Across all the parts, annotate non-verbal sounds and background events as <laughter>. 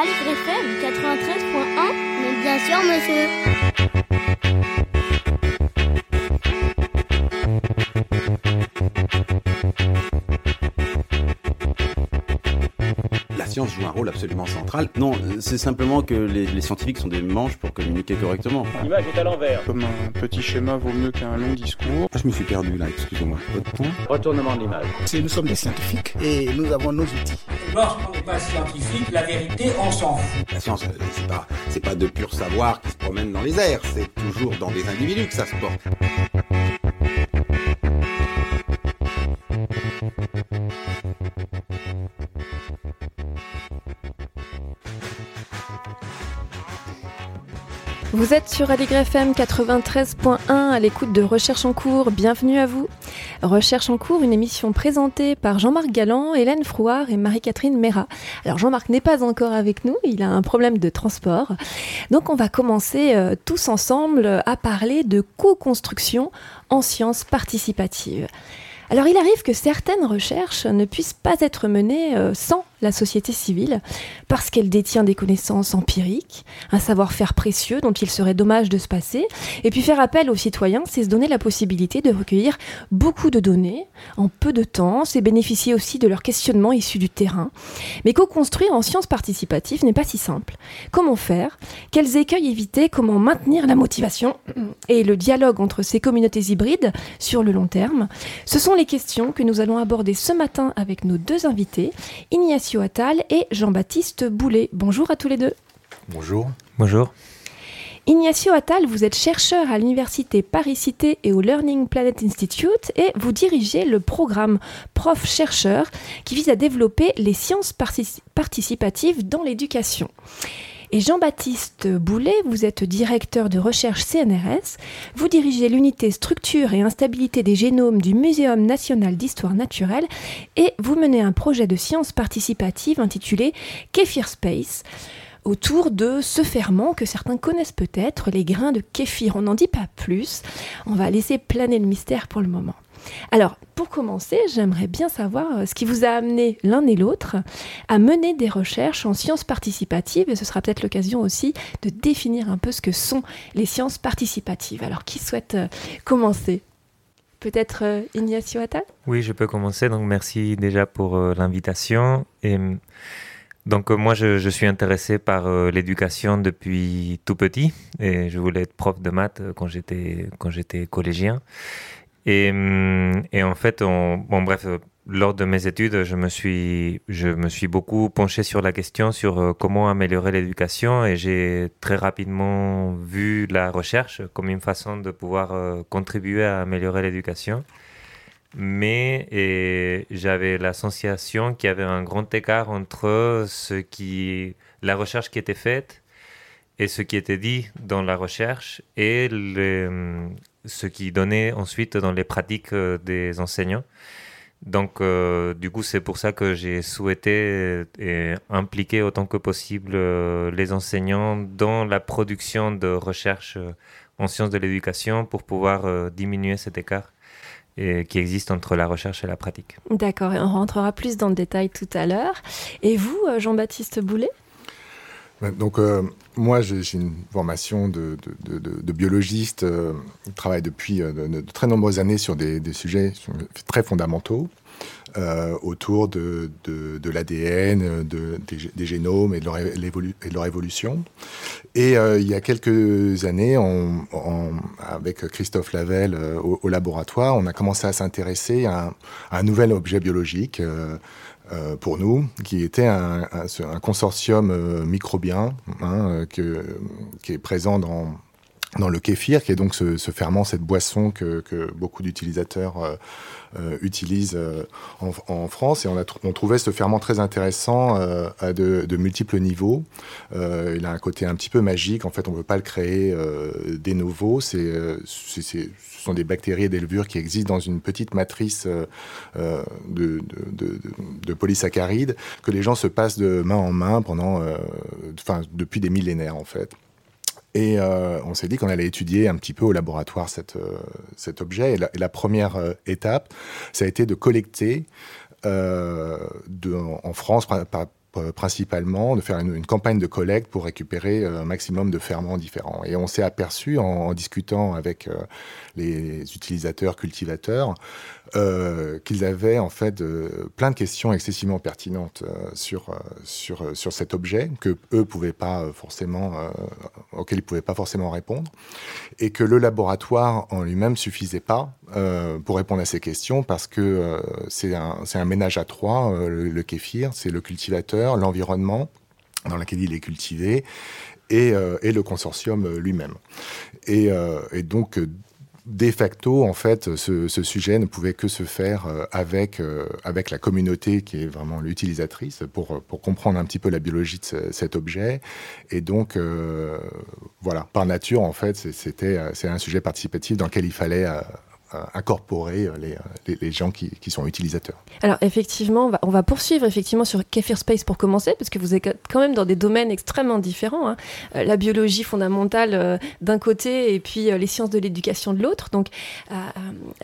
Aligre FM 93.1 Mais bien sûr, monsieur. La science joue un rôle absolument central. Non, c'est simplement que les, les scientifiques sont des manches pour communiquer correctement. L'image est à l'envers. Comme un petit schéma vaut mieux qu'un long discours. Ah, je me suis perdu là, excusez-moi. Votre point Retournement de l'image. Nous sommes des scientifiques et nous avons nos outils. Lorsqu'on n'est pas scientifique, la vérité, on s'en fout. La science, euh, c'est pas, c'est pas de pur savoir qui se promène dans les airs. C'est toujours dans des individus que ça se porte. Vous êtes sur Aligre FM 93.1 à l'écoute de Recherche en cours. Bienvenue à vous. Recherche en cours, une émission présentée par Jean-Marc Galland, Hélène Frouard et Marie-Catherine Mera. Alors Jean-Marc n'est pas encore avec nous, il a un problème de transport. Donc on va commencer euh, tous ensemble à parler de co-construction en sciences participatives. Alors il arrive que certaines recherches ne puissent pas être menées euh, sans la société civile, parce qu'elle détient des connaissances empiriques, un savoir-faire précieux dont il serait dommage de se passer, et puis faire appel aux citoyens, c'est se donner la possibilité de recueillir beaucoup de données en peu de temps, c'est bénéficier aussi de leurs questionnements issus du terrain. Mais co-construire en sciences participatives n'est pas si simple. Comment faire? Quels écueils éviter? Comment maintenir la motivation <clears throat> et le dialogue entre ces communautés hybrides sur le long terme? Ce sont les questions que nous allons aborder ce matin avec nos deux invités, Attal et Jean-Baptiste Boulet. Bonjour à tous les deux. Bonjour. Bonjour. Ignacio Attal, vous êtes chercheur à l'université Paris-Cité et au Learning Planet Institute et vous dirigez le programme Prof-chercheur qui vise à développer les sciences partici- participatives dans l'éducation. Et Jean-Baptiste Boulet, vous êtes directeur de recherche CNRS. Vous dirigez l'unité structure et instabilité des génomes du Muséum national d'histoire naturelle et vous menez un projet de sciences participatives intitulé Kéfir Space autour de ce ferment que certains connaissent peut-être, les grains de kéfir. On n'en dit pas plus. On va laisser planer le mystère pour le moment. Alors, pour commencer, j'aimerais bien savoir euh, ce qui vous a amené l'un et l'autre à mener des recherches en sciences participatives, et ce sera peut-être l'occasion aussi de définir un peu ce que sont les sciences participatives. Alors, qui souhaite euh, commencer? Peut-être euh, Ignacio Attal? Oui, je peux commencer. Donc, merci déjà pour l'invitation. Et donc, euh, moi, je, je suis intéressé par l'éducation depuis tout petit. Et je voulais être prof de maths quand j'étais collégien. Et, hum, et en fait, on, bon, bref, euh, lors de mes études, je me suis, je me suis beaucoup penché sur la question sur euh, comment améliorer l'éducation et j'ai très rapidement vu la recherche comme une façon de pouvoir euh, contribuer à améliorer l'éducation. Mais j'avais la sensation qu'il y avait un grand écart entre ce qui, la recherche qui était faite et ce qui était dit dans la recherche et le, ce qui donnait ensuite dans les pratiques euh, des enseignants. Donc, euh, du coup, c'est pour ça que j'ai souhaité euh, impliquer autant que possible euh, les enseignants dans la production de recherche euh, en sciences de l'éducation pour pouvoir euh, diminuer cet écart qui existe entre la recherche et la pratique. D'accord, et on rentrera plus dans le détail tout à l'heure. Et vous, euh, Jean-Baptiste Boulet? Donc, euh, moi, j'ai une formation de, biologiste. euh, je travaille depuis euh, de, très nombreuses années sur des, sujets très fondamentaux autour de, l'ADN, de, des, gé- des génomes et de, leur, évolution. Et il y a quelques années, avec Christophe Lavelle au, laboratoire, on a commencé à s'intéresser à un nouvel objet biologique. Euh, pour nous, qui était un, consortium euh, microbien hein, euh, que, qui est présent dans, dans le kéfir, qui est donc ce, ferment, cette boisson que, que beaucoup d'utilisateurs utilisent en, France. Et on, trouvait ce ferment très intéressant à de, multiples niveaux. Il a un côté un petit peu magique. En fait, on ne peut pas le créer des nouveaux. C'est, sont des bactéries et des levures qui existent dans une petite matrice euh, euh, de, de, de, de- de polysaccharides que les gens se passent de main en main pendant, euh, enfin, depuis des millénaires en fait. Et on s'est dit qu'on allait étudier un petit peu au laboratoire cet objet. Et la, première étape, ça a été de collecter en France, par- principalement de faire une, campagne de collecte pour récupérer un maximum de ferments différents. Et on s'est aperçu en, discutant avec les utilisateurs, cultivateurs, euh, qu'ils avaient en fait plein de questions excessivement pertinentes euh, sur, euh, sur, sur cet objet que eux pouvaient pas forcément, auxquels ils pouvaient pas forcément répondre, et que le laboratoire en lui-même suffisait pas pour répondre à ces questions parce que c'est un, un, ménage à trois, le, kéfir, c'est le cultivateur, l'environnement dans lequel il est cultivé et, et le consortium lui-même. Et, donc, de facto, en fait, ce, sujet ne pouvait que se faire euh, avec, euh, avec la communauté qui est vraiment l'utilisatrice pour, pour comprendre un petit peu la biologie de cet objet. Et donc, euh, voilà, par nature, en fait, c'était c'est un sujet participatif dans lequel il fallait euh, incorporer euh, euh, les, les, gens qui, qui, sont utilisateurs. Alors effectivement, on va, poursuivre effectivement sur Kefir Space pour commencer, parce que vous êtes quand même dans des domaines extrêmement différents. Hein. la biologie fondamentale d'un côté et puis les sciences de l'éducation de l'autre. Donc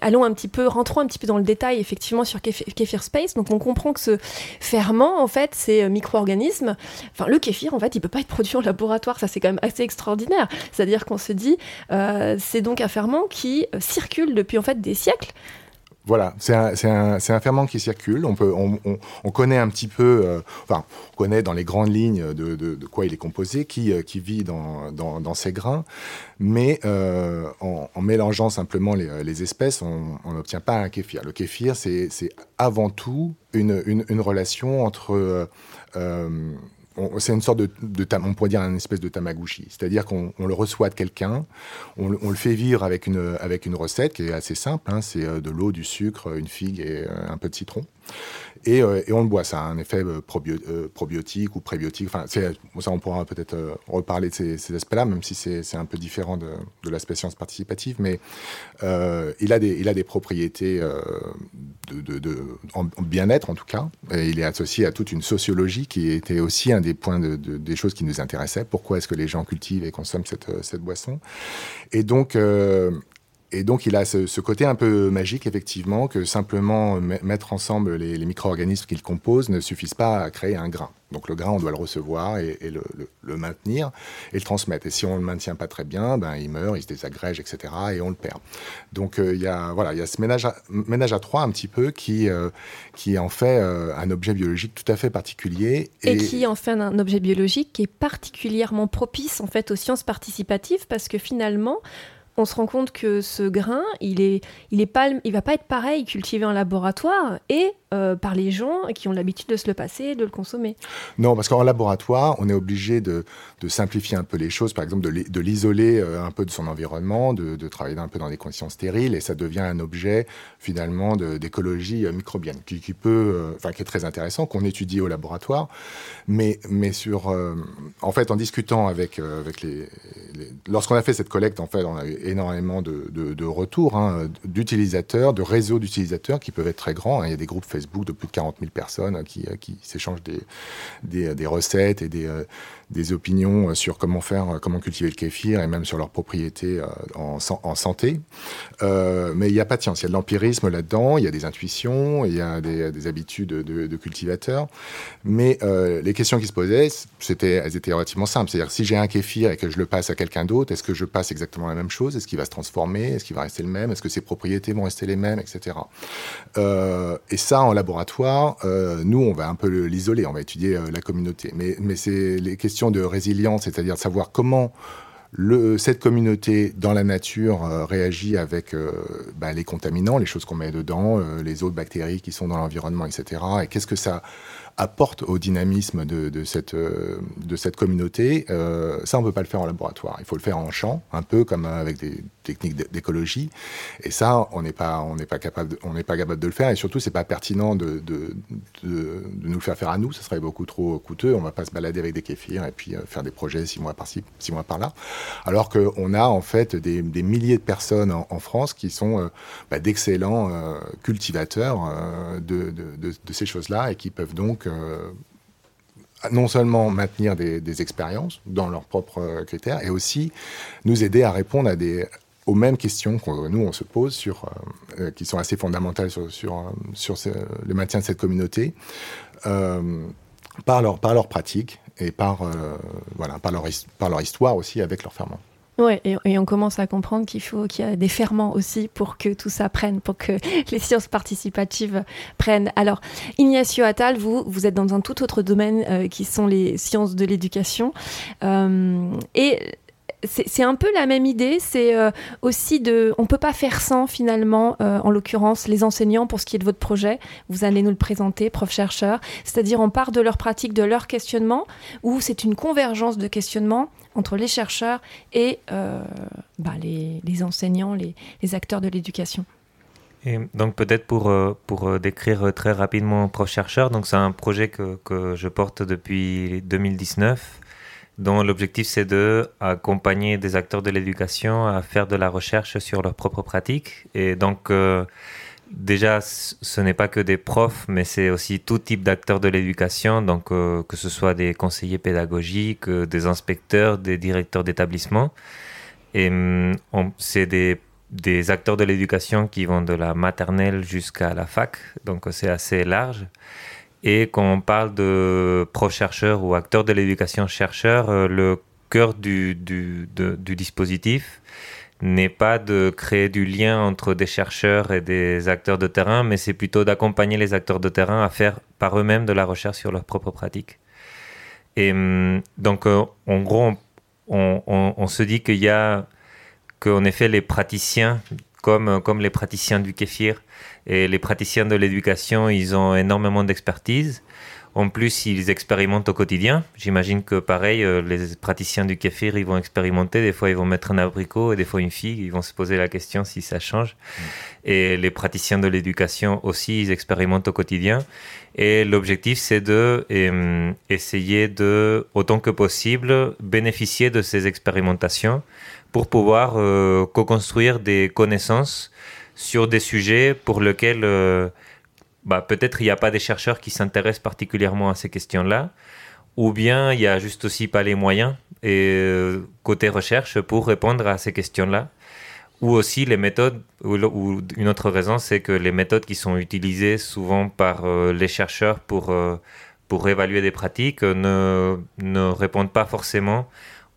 allons un petit peu, rentrons un petit peu dans le détail effectivement sur Kefir, Space. Donc on comprend que ce ferment, en fait, ces micro-organismes, enfin le kéfir, en fait, il peut pas être produit en laboratoire. Ça c'est quand même assez extraordinaire. C'est-à-dire qu'on se dit, c'est donc un ferment qui circule depuis en fait des siècles. Voilà, c'est un, ferment qui circule. On, peut, on, on, connaît un petit peu, euh, enfin, on connaît dans les grandes lignes de, quoi il est composé, qui, euh, qui vit dans, dans, dans, ces grains, mais euh, en, mélangeant simplement les, espèces, on n'obtient pas un kéfir. Le kéfir, c'est avant tout une relation entre c'est une sorte de, on pourrait dire un espèce de tamagotchi, c'est-à-dire qu'on le reçoit de quelqu'un, on, le fait vivre avec une avec une recette qui est assez simple, hein, c'est euh, de l'eau, du sucre, une figue et euh, un peu de citron. Euh, et, on le boit. Ça a un effet euh, euh, probiotique ou prébiotique. Enfin, ça, on pourra peut-être reparler de ces, aspects-là, même si c'est un peu différent de, l'aspect science participative. Mais il, a des, propriétés de, en, bien-être, en tout cas. Il est associé à toute une sociologie qui était aussi un des points des choses qui nous intéressaient. Pourquoi est-ce que les gens cultivent et consomment cette, cette boisson? Et donc, et donc, il a ce, côté un peu magique, effectivement, que simplement mettre ensemble les, micro-organismes qu'il compose ne suffisent pas à créer un grain. Donc, le grain, on doit le recevoir et, le, maintenir et le transmettre. Et si on ne le maintient pas très bien, ben, il meurt, il se désagrège, etc. et on le perd. Donc, euh, il y a, voilà, il y a ce ménage à, trois un petit peu qui, euh, qui en fait euh, un objet biologique tout à fait particulier. Et... et, qui en fait un objet biologique qui est particulièrement propice, en fait, aux sciences participatives parce que finalement, on se rend compte que ce grain, il est, il est pas, il va pas être pareil cultivé en laboratoire et euh, par les gens qui ont l'habitude de se le passer, de le consommer. Non, parce qu'en laboratoire, on est obligé de, simplifier un peu les choses, par exemple de l'isoler euh, un peu de son environnement, de, travailler un peu dans des conditions stériles, et ça devient un objet finalement d'écologie euh, microbienne, qui, peut, enfin qui est très intéressant, qu'on étudie au laboratoire, mais, mais sur, en fait, en discutant avec, avec les, lorsqu'on a fait cette collecte, en fait, on a eu énormément de, retours hein, d'utilisateurs, de réseaux d'utilisateurs qui peuvent être très grands. Hein. Il y a des groupes Facebook de plus de 40 000 personnes qui, qui s'échangent des, des, recettes et des, des opinions sur comment faire, comment cultiver le kéfir et même sur leurs propriétés euh, en, santé. Euh, mais il n'y a science, il y a de l'empirisme là-dedans, il y a des intuitions, il y a des, habitudes de, cultivateurs. Mais euh, les questions qui se posaient, c'était, elles étaient relativement simples. C'est-à-dire, si j'ai un kéfir et que je le passe à quelqu'un d'autre, est-ce que je passe exactement la même chose? Est-ce qu'il va se transformer? Est-ce qu'il va rester le même? Est-ce que ses propriétés vont rester les mêmes, etc. et ça, en laboratoire, nous, on va un peu l'isoler, on va étudier la communauté. Mais, mais c'est les questions de résilience, c'est-à-dire de savoir comment cette communauté dans la nature euh, réagit avec euh, bah, les contaminants, les choses qu'on met dedans, euh, les autres bactéries qui sont dans l'environnement, etc. Et qu'est-ce que ça apporte au dynamisme de, cette, de cette communauté Ça, on ne peut pas le faire en laboratoire. Il faut le faire en champ, un peu comme avec des techniques d'écologie. Et ça, on n'est pas, capable, n'est pas capable de le faire. Et surtout, c'est pas pertinent de, de, de, nous le faire faire à nous. Ce serait beaucoup trop coûteux. On va pas se balader avec des kéfirs et puis euh, faire des projets six mois par-ci, six mois par-là. Alors qu'on a en fait des, milliers de personnes en, France qui sont euh, bah, d'excellents euh, cultivateurs de, de, ces choses-là et qui peuvent donc non seulement maintenir des, expériences dans leurs propres critères, et aussi nous aider à répondre aux mêmes questions que nous on se pose sur, euh, euh, qui sont assez fondamentales sur, le maintien de cette communauté. Euh, par leur, pratique et par, euh, leur, par leur histoire aussi avec leur ferment. Ouais, et, on commence à comprendre qu'il faut qu'il y a des ferments aussi pour que tout ça prenne, pour que <laughs> les sciences participatives prennent. Alors, Ignacio Attal, vous, vous êtes dans un tout autre domaine euh, qui sont les sciences de l'éducation. Euh, et c'est un peu la même idée. C'est euh, aussi de. On peut pas faire sans, finalement, euh, en l'occurrence, les enseignants pour ce qui est de votre projet. Vous allez nous le présenter, prof-chercheur. C'est-à-dire, on part de leur pratique, de leur questionnement, ou c'est une convergence de questionnement entre les chercheurs et euh, bah, les, enseignants, les, acteurs de l'éducation. Et donc peut-être pour, pour décrire très rapidement prof-chercheur, donc c'est un projet que, que je porte depuis 2019 dont l'objectif c'est de accompagner des acteurs de l'éducation à faire de la recherche sur leurs propres pratiques. Et donc, euh, déjà, ce n'est pas que des profs, mais c'est aussi tout type d'acteurs de l'éducation, donc euh, que ce soit des conseillers pédagogiques, euh, des inspecteurs, des directeurs d'établissement. Et hum, c'est des, des acteurs de l'éducation qui vont de la maternelle jusqu'à la fac, donc c'est assez large. Et quand on parle de pro-chercheurs ou acteurs de l'éducation chercheurs, euh, le cœur du, du, dispositif n'est pas de créer du lien entre des chercheurs et des acteurs de terrain, mais c'est plutôt d'accompagner les acteurs de terrain à faire par eux-mêmes de la recherche sur leurs propres pratiques. Et hum, donc, euh, en gros, on, on, on se dit qu'il y a, qu'en effet, les praticiens, comme, comme les praticiens du kéfir, et les praticiens de l'éducation, ils ont énormément d'expertise. En plus, ils expérimentent au quotidien. J'imagine que pareil, euh, les praticiens du kéfir, ils vont expérimenter. Des fois, ils vont mettre un abricot et des fois une figue. Ils vont se poser la question si ça change. Mm. Et les praticiens de l'éducation aussi, ils expérimentent au quotidien. Et l'objectif, c'est de euh, essayer de, autant que possible, bénéficier de ces expérimentations pour pouvoir euh, co-construire des connaissances sur des sujets pour lesquels euh, bah, peut-être il n'y a pas des chercheurs qui s'intéressent particulièrement à ces questions-là, ou bien il n'y a juste aussi pas les moyens et euh, côté recherche pour répondre à ces questions-là. Ou aussi les méthodes, ou, une autre raison, c'est que les méthodes qui sont utilisées souvent par les chercheurs pour, pour évaluer des pratiques ne, ne répondent pas forcément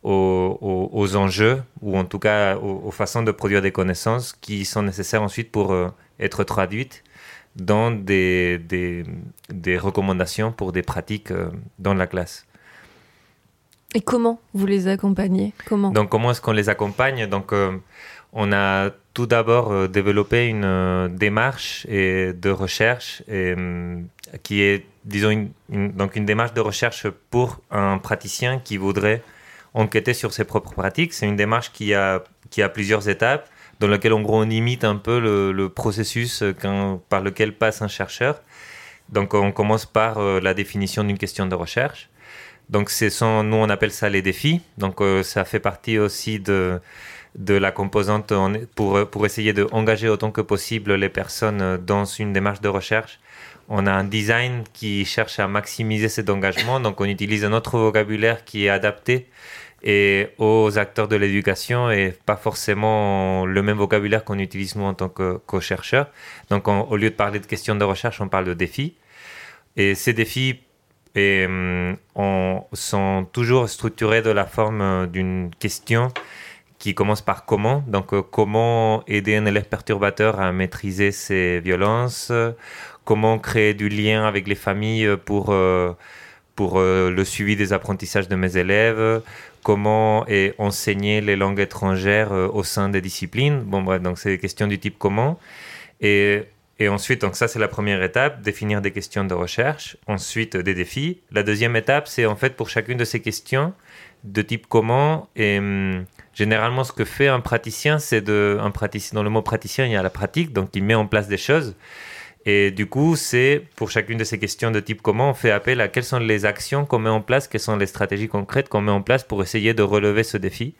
aux, enjeux ou en tout cas aux, façons de produire des connaissances qui sont nécessaires ensuite pour euh, être traduites dans des, des, recommandations pour des pratiques euh, dans la classe. Et comment vous les accompagnez? Comment? Donc comment est-ce qu'on les accompagne? Donc euh, on a tout d'abord développé une démarche et de recherche et, qui est disons donc une démarche de recherche pour un praticien qui voudrait enquêter sur ses propres pratiques. C'est une démarche qui a, qui a plusieurs étapes, dans laquelle en gros on imite un peu le, processus par lequel passe un chercheur. Donc on commence par euh, la définition d'une question de recherche. Donc c'est nous on appelle ça les défis. Donc euh, ça fait partie aussi de, de la composante pour, pour essayer d'engager autant que possible les personnes dans une démarche de recherche. On a un design qui cherche à maximiser cet engagement, donc on utilise un autre vocabulaire qui est adapté et aux acteurs de l'éducation et pas forcément le même vocabulaire qu'on utilise nous en tant que, chercheurs. Donc au lieu de parler de questions de recherche, on parle de défis. Et ces défis on, sont toujours structurés de la forme euh, d'une question qui commence par comment. Donc euh, comment aider un élève perturbateur à maîtriser ses violences, comment créer du lien avec les familles pour... Euh, pour le suivi des apprentissages de mes élèves, comment enseigner les langues étrangères euh, au sein des disciplines. Bon, bref, donc c'est des questions du type comment. Et, ensuite, donc ça, c'est la première étape, définir des questions de recherche. Ensuite, des défis. La deuxième étape, c'est en fait pour chacune de ces questions de type comment. Et hum, généralement, ce que fait un praticien, c'est de. Dans le mot praticien, il y a la pratique, donc il met en place des choses. Et du coup, c'est pour chacune de ces questions de type comment on fait appel à quelles sont les actions qu'on met en place, quelles sont les stratégies concrètes qu'on met en place pour essayer de relever ce défi.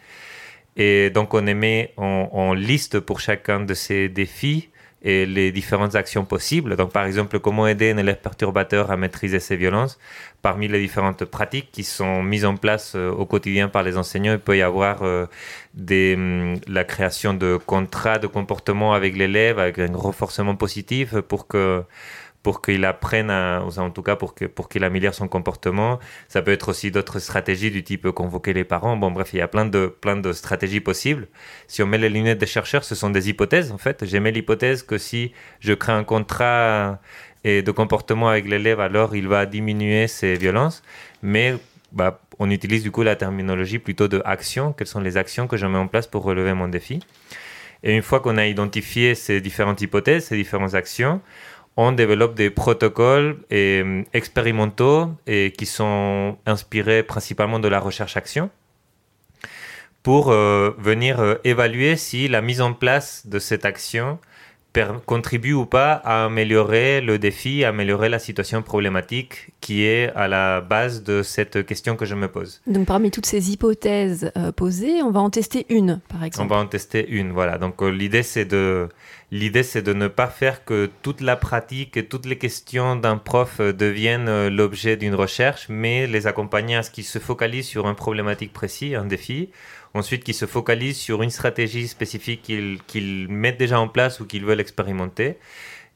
Et donc, on émet en liste pour chacun de ces défis et les différentes actions possibles. Donc, par exemple, comment aider un élève perturbateur à maîtriser ses violences. Parmi les différentes pratiques qui sont mises en place euh, au quotidien par les enseignants, il peut y avoir euh, des, hum, la création de contrats de comportement avec l'élève, avec un renforcement positif pour que pour qu'il apprenne, en tout cas pour qu'il pour qu'il améliore son comportement. Ça peut être aussi d'autres stratégies du type convoquer les parents. Bon, bref, il y a plein de, plein de stratégies possibles. Si on met les lunettes des chercheurs, ce sont des hypothèses, en fait. J'aimais l'hypothèse que si je crée un contrat et de comportement avec l'élève, alors il va diminuer ses violences. Mais bah, on utilise du coup la terminologie plutôt de action. Quelles sont les actions que je mets en place pour relever mon défi? Et une fois qu'on a identifié ces différentes hypothèses, ces différentes actions, on développe des protocoles et, euh, expérimentaux et qui sont inspirés principalement de la recherche-action pour euh, venir euh, évaluer si la mise en place de cette action contribue ou pas à améliorer le défi, à améliorer la situation problématique qui est à la base de cette question que je me pose. Donc parmi toutes ces hypothèses posées, on va en tester une, par exemple. On va en tester une, voilà. Donc l'idée c'est de L'idée, c'est de ne pas faire que toute la pratique et toutes les questions d'un prof euh, deviennent euh, l'objet d'une recherche, mais les accompagner à ce qu'ils se focalisent sur une problématique précise, un défi. Ensuite, qu'ils se focalisent sur une stratégie spécifique qu'ils mettent déjà en place ou qu'ils veulent expérimenter.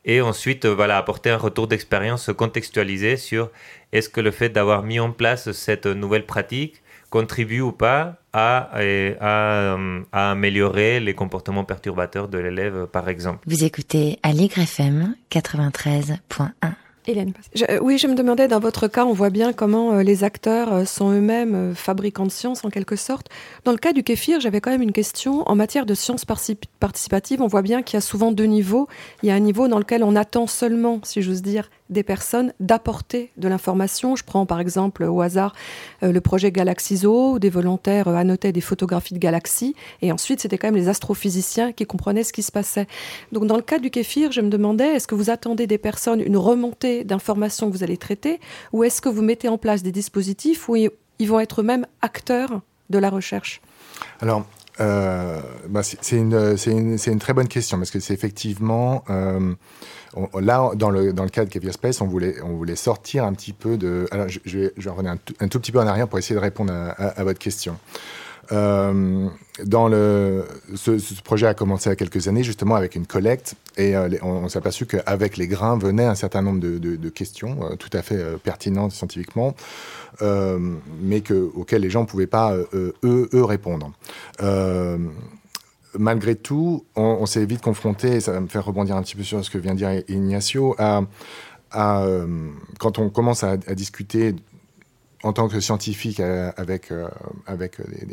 Et ensuite, euh, voilà, apporter un retour d'expérience contextualisé sur est-ce que le fait d'avoir mis en place cette nouvelle pratique contribue ou pas à, à, à, améliorer les comportements perturbateurs de l'élève, par exemple. Vous écoutez Allegre FM 93.1. Hélène. Euh, oui, je me demandais, dans votre cas, on voit bien comment euh, les acteurs euh, sont eux-mêmes fabricants de science en quelque sorte. Dans le cas du kéfir, j'avais quand même une question. En matière de sciences participatives, on voit bien qu'il y a souvent deux niveaux. Il y a un niveau dans lequel on attend seulement, si j'ose dire, des personnes d'apporter de l'information. Je prends par exemple au hasard euh, le projet Galaxizo, où des volontaires euh, annotaient des photographies de galaxies, et ensuite c'était quand même les astrophysiciens qui comprenaient ce qui se passait. Donc dans le cas du kéfir, je me demandais, est-ce que vous attendez des personnes une remontée d'informations que vous allez traiter, ou est-ce que vous mettez en place des dispositifs où ils vont être eux-mêmes acteurs de la recherche? Euh, bah c'est une, très bonne question, parce que c'est effectivement là, dans le, cas de Caviar Space, on voulait, sortir un petit peu de. Alors, je, vais, revenir un tout, petit peu en arrière pour essayer de répondre à votre question. Euh, dans le, ce, projet a commencé il y a quelques années justement avec une collecte et euh, on, s'est aperçu qu'avec les grains venait un certain nombre de, questions euh, tout à fait pertinentes scientifiquement, mais que, auxquelles les gens ne pouvaient pas eux, répondre. Malgré tout, on, s'est vite confronté, et ça va me faire rebondir un petit peu sur ce que vient de dire Ignacio, à, quand on commence à, discuter en tant que scientifique euh, avec, euh, avec des,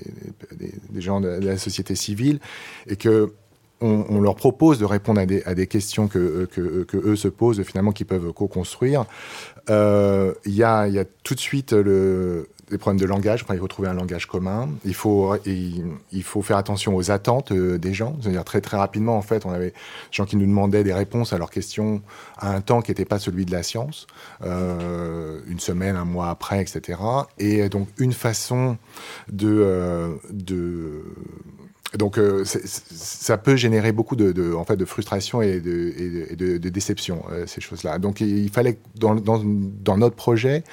des, des, gens de, la société civile, et que on, leur propose de répondre à des, à des questions que, que, que, eux se posent, finalement, qu'ils peuvent co-construire. Il y, a, y a tout de suite des problèmes de langage. Enfin, il faut trouver un langage commun. Il faut, il, faut faire attention aux attentes euh, des gens. C'est-à-dire très très rapidement, en fait, on avait des gens qui nous demandaient des réponses à leurs questions à un temps qui n'était pas celui de la science, euh, une semaine, un mois après, etc. Et donc une façon de, euh, de donc euh, ça peut générer beaucoup de, de, en fait, de frustration et de, et de, de déception, euh, ces choses-là. Donc il fallait, dans, dans, dans notre projet,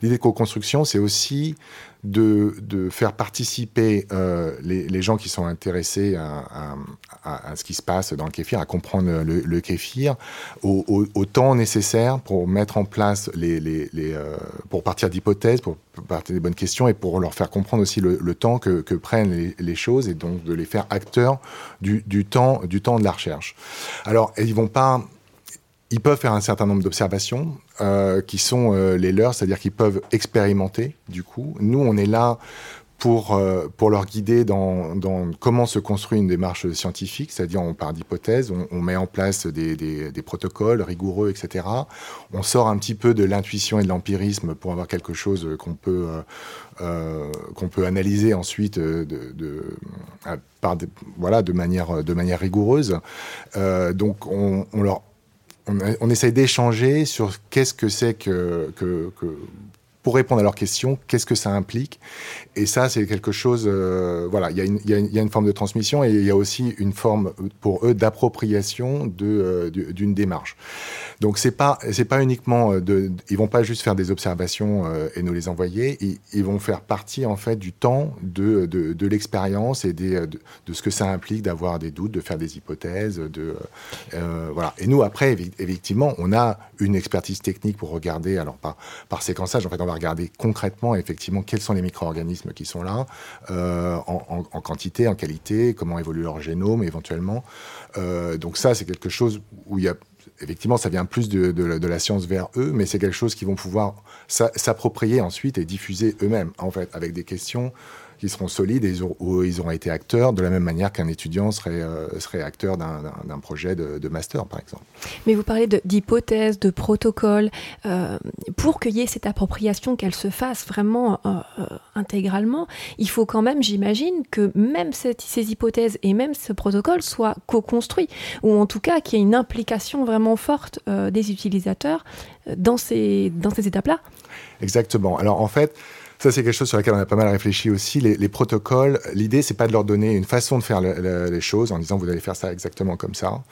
l'idée de co-construction, c'est aussi de, de, faire participer euh, les, les, gens qui sont intéressés à, à, ce qui se passe dans le kéfir, à comprendre le, kéfir, au, temps nécessaire pour mettre en place les, les, euh, pour partir d'hypothèses, pour partir des bonnes questions et pour leur faire comprendre aussi le, temps que, que prennent les, les, choses et donc de les faire acteurs du, du temps du temps de la recherche. Alors ils vont pas ils peuvent faire un certain nombre d'observations euh, qui sont euh, les leurs, c'est-à-dire qu'ils peuvent expérimenter. Du coup, nous, on est là pour, euh, pour leur guider dans, dans, comment se construit une démarche scientifique, c'est-à-dire on part d'hypothèses, on, met en place des, des, protocoles rigoureux, etc. On sort un petit peu de l'intuition et de l'empirisme pour avoir quelque chose qu'on peut, qu'on peut analyser ensuite de, de, voilà, de, manière, de manière rigoureuse. donc on, on leur on, on essaye d'échanger sur qu'est-ce que c'est que, que, que pour répondre à leurs questions, qu'est-ce que ça implique Et ça, c'est quelque chose, euh, voilà, il y, a une, forme de transmission et il y a aussi une forme pour eux d'appropriation euh, d'une démarche. Donc c'est pas c'est pas uniquement euh, de, ils vont pas juste faire des observations et nous les envoyer, ils, vont faire partie en fait du temps de, de, l'expérience et des, de, de, ce que ça implique d'avoir des doutes, de faire des hypothèses, voilà. Et nous après effectivement on a une expertise technique pour regarder alors par par séquençage en fait on regarder concrètement effectivement quels sont les micro-organismes qui sont là euh, en, quantité, en qualité, comment évolue leur génome éventuellement. Euh, donc ça c'est quelque chose où il y a effectivement, ça vient plus de, de la science vers eux, mais c'est quelque chose qu'ils vont pouvoir s'approprier ensuite et diffuser eux-mêmes, en fait, avec des questions qui seront solides et ils auront, où ils auront été acteurs de la même manière qu'un étudiant serait, euh, serait acteur d'un projet de, de, master, par exemple. Mais vous parlez d'hypothèses, de, de protocoles. Euh, pour qu'il y ait cette appropriation, qu'elle se fasse vraiment euh, intégralement, il faut quand même, j'imagine, que même cette, ces hypothèses et même ce protocole soient co-construits, ou en tout cas qu'il y ait une implication vraiment forte euh, des utilisateurs dans ces, dans ces étapes-là. Exactement. Alors en fait, ça, c'est quelque chose sur lequel on a pas mal réfléchi aussi. Les, les protocoles, l'idée, c'est pas de leur donner une façon de faire le, le, les choses en disant vous allez faire ça exactement comme ça.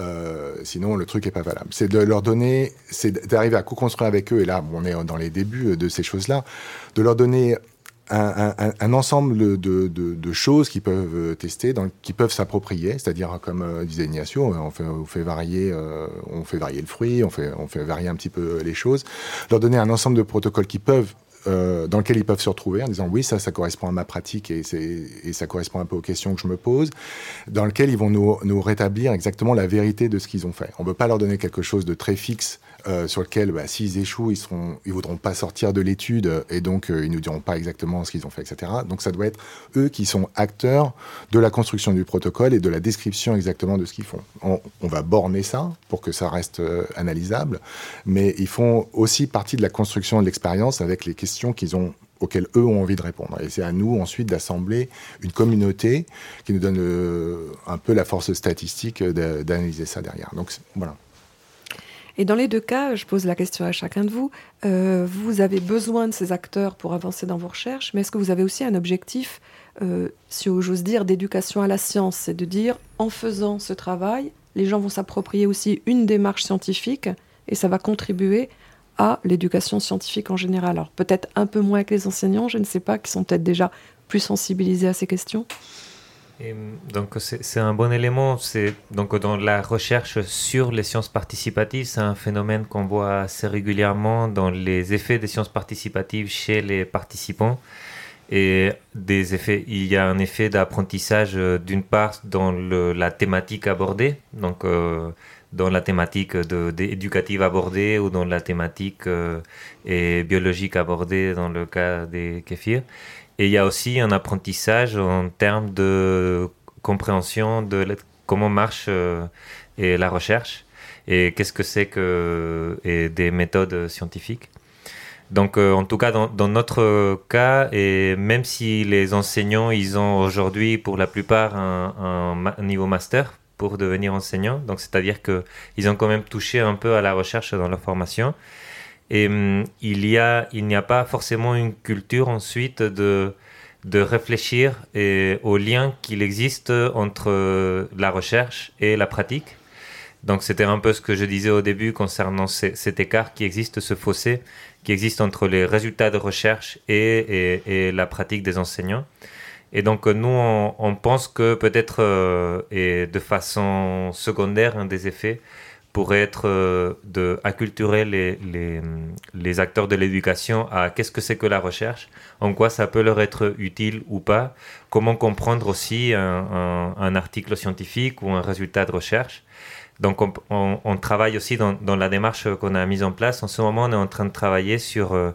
Euh, sinon, le truc est pas valable. C'est de leur donner, c'est d'arriver à co-construire avec eux. Et là, on est dans les débuts de ces choses-là, de leur donner un, ensemble de, choses qui peuvent tester, dans, qui peuvent s'approprier, c'est-à-dire comme euh, disait Ignacio, on fait, on fait varier, euh, on fait varier le fruit, on fait, on fait varier un petit peu les choses, leur donner un ensemble de protocoles qui peuvent euh, dans lequel ils peuvent se retrouver en disant oui, ça, ça correspond à ma pratique et, et, ça correspond un peu aux questions que je me pose, dans lequel ils vont nous, nous rétablir exactement la vérité de ce qu'ils ont fait. On ne peut pas leur donner quelque chose de très fixe euh, sur lequel, bah, s'ils échouent, ils ne voudront pas sortir de l'étude et donc euh, ils nous diront pas exactement ce qu'ils ont fait, etc. Donc ça doit être eux qui sont acteurs de la construction du protocole et de la description exactement de ce qu'ils font. On, va borner ça pour que ça reste euh, analysable, mais ils font aussi partie de la construction de l'expérience avec les questions qu'ils ont auxquelles eux ont envie de répondre. Et c'est à nous ensuite d'assembler une communauté qui nous donne un peu la force statistique d'analyser ça derrière. Donc voilà. Et dans les deux cas, je pose la question à chacun de vous, euh, vous avez besoin de ces acteurs pour avancer dans vos recherches, mais est-ce que vous avez aussi un objectif, euh, si j'ose dire, d'éducation à la science C'est de dire, en faisant ce travail, les gens vont s'approprier aussi une démarche scientifique et ça va contribuer à l'éducation scientifique en général. Alors peut-être un peu moins que les enseignants, je ne sais pas, qui sont peut-être déjà plus sensibilisés à ces questions. Et donc c'est un bon élément. Donc dans la recherche sur les sciences participatives, c'est un phénomène qu'on voit assez régulièrement dans les effets des sciences participatives chez les participants. Et il y a un effet d'apprentissage euh, d'une part dans la thématique abordée, donc euh, dans la thématique éducative abordée ou dans la thématique euh, biologique abordée dans le cas des kéfirs. Et il y a aussi un apprentissage en termes de compréhension de comment marche euh, et la recherche et qu'est-ce que c'est que et des méthodes scientifiques. Donc, euh, en tout cas, dans, notre cas, et même si les enseignants, ils ont aujourd'hui, pour la plupart, un, un, niveau master pour devenir enseignant, donc c'est-à-dire qu'ils ont quand même touché un peu à la recherche dans leur formation, et hum, il n'y a pas forcément une culture ensuite de, de réfléchir et au lien qu'il existe entre la recherche et la pratique. Donc c'était un peu ce que je disais au début concernant cet écart qui existe, ce fossé qui existe entre les résultats de recherche et, et, la pratique des enseignants. Et donc nous, on, on pense que peut-être, euh, et de façon secondaire, un des effets, pourrait être euh, de acculturer les, les, les acteurs de l'éducation à qu'est-ce que c'est que la recherche, en quoi ça peut leur être utile ou pas, comment comprendre aussi un, un, article scientifique ou un résultat de recherche. Donc on, travaille aussi dans, dans la démarche qu'on a mise en place. En ce moment, on est en train de travailler sur euh,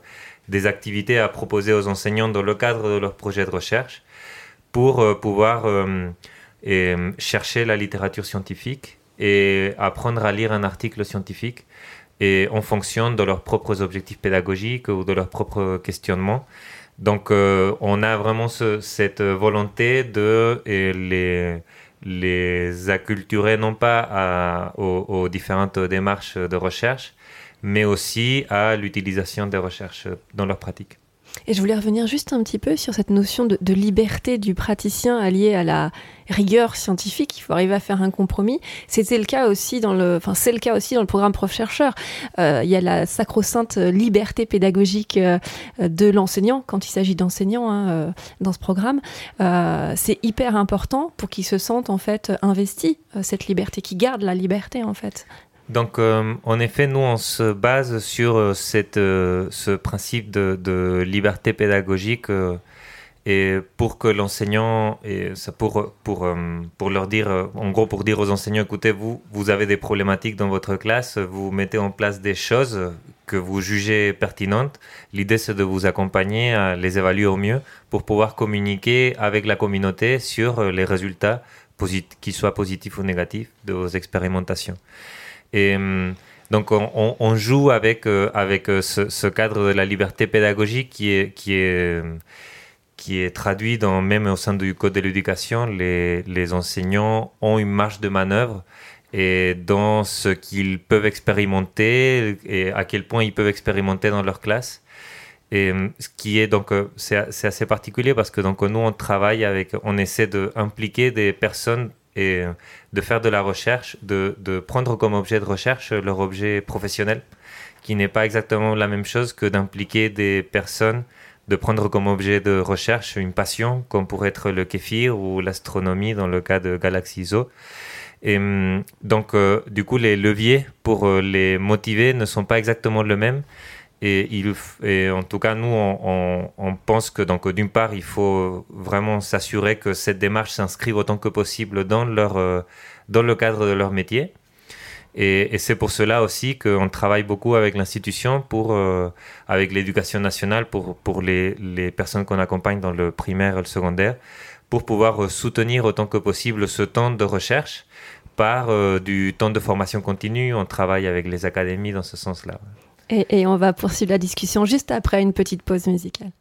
des activités à proposer aux enseignants dans le cadre de leur projet de recherche pour euh, pouvoir chercher la littérature scientifique et apprendre à lire un article scientifique et en fonction de leurs propres objectifs pédagogiques ou de leurs propres questionnements. Donc, euh, on a vraiment ce, cette volonté de les, les acculturer non pas aux, différentes démarches de recherche, mais aussi à l'utilisation des recherches dans leur pratique. Et je voulais revenir juste un petit peu sur cette notion de, liberté du praticien alliée à la rigueur scientifique. Il faut arriver à faire un compromis. C'était le cas aussi dans le, enfin c'est le cas aussi dans le programme prof chercheur. Euh, il y a la sacro-sainte liberté pédagogique euh, de l'enseignant quand il s'agit d'enseignants hein, euh, dans ce programme. c'est hyper important pour qu'ils se sentent en fait investis cette liberté, qu'ils gardent la liberté en fait. Donc, euh, en effet, nous, on se base sur euh, cette, euh, ce principe de, liberté pédagogique et pour que l'enseignant, et pour, pour, pour leur dire, en gros, pour dire aux enseignants, écoutez, vous, vous avez des problématiques dans votre classe, vous mettez en place des choses que vous jugez pertinentes. L'idée, c'est de vous accompagner à les évaluer au mieux pour pouvoir communiquer avec la communauté sur les résultats, qu'ils soient positifs ou négatifs, de vos expérimentations. Et hum, donc on, joue avec, euh, avec euh, ce, cadre de la liberté pédagogique qui est, qui est, qui est traduit dans, même au sein du Code de l'éducation. Les, les enseignants ont une marge de manœuvre et dans ce qu'ils peuvent expérimenter et à quel point ils peuvent expérimenter dans leur classe. Et ce qui est donc, euh, c'est assez particulier parce que donc nous on travaille avec, on essaie d'impliquer des personnes et de faire de la recherche, de, de, prendre comme objet de recherche leur objet professionnel, qui n'est pas exactement la même chose que d'impliquer des personnes, de prendre comme objet de recherche une passion, comme pourrait être le kéfir ou l'astronomie dans le cas de Galaxy Zoo. Et hum, donc, euh, du coup, les leviers pour euh, les motiver ne sont pas exactement le même. Et, en tout cas, nous, on, pense que donc d'une part, il faut vraiment s'assurer que cette démarche s'inscrive autant que possible dans, leur, euh, dans le cadre de leur métier. Et, et c'est pour cela aussi qu'on travaille beaucoup avec l'institution, pour, euh, avec l'éducation nationale, pour, pour les, les personnes qu'on accompagne dans le primaire et le secondaire, pour pouvoir euh, soutenir autant que possible ce temps de recherche par du temps de formation continue. On travaille avec les académies dans ce sens-là. Et, on va poursuivre la discussion juste après une petite pause musicale.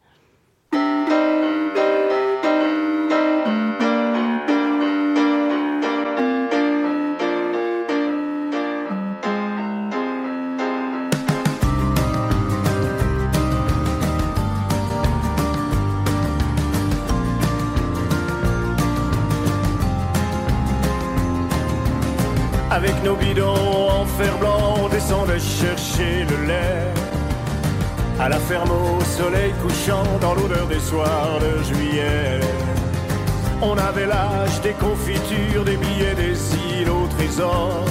Avec nos bidons en fer blanc, on descendait chercher le lait. À la ferme au soleil couchant, dans l'odeur des soirs de juillet. On avait l'âge des confitures, des billets, des îles au trésor.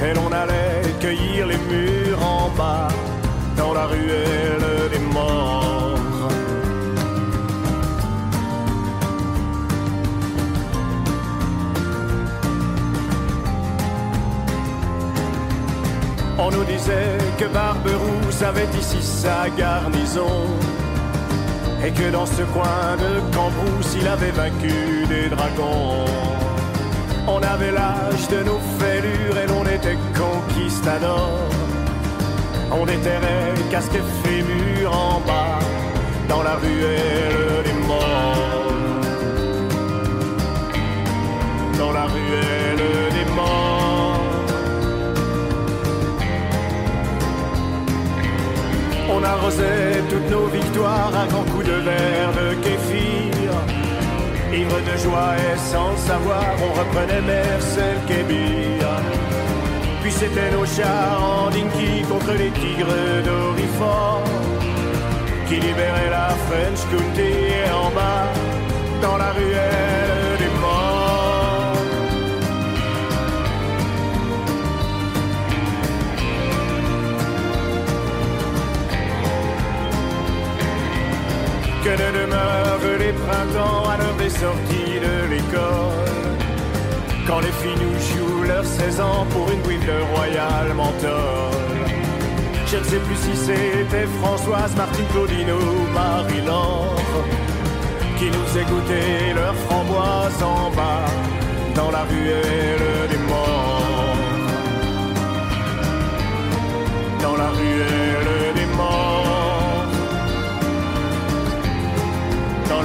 Et l'on allait cueillir les murs en bas, dans la ruelle des morts. On nous disait que Barberousse avait ici sa garnison. Et que dans ce coin de Cambrousse, il avait vaincu des dragons. On avait l'âge de nos fêlures et l'on était conquistadors. On déterrait casque et fémur en bas, dans la ruelle des morts. Dans la ruelle On arrosait toutes nos victoires un grand coup de verre de kéfir. Ivre de joie et sans savoir, on reprenait Mercel Kébir. Puis c'était nos chars en dinky contre les tigres d'Orifort qui libéraient la French County en bas dans la ruelle Que ne demeurent les printemps à l'heure des sorties de l'école. Quand les filles nous jouent leurs 16 ans pour une bouille de Royal Je ne sais plus si c'était Françoise, Martine Claudine ou Marie-Laure Qui nous écoutaient leurs framboises en bas Dans la ruelle des morts. Dans la ruelle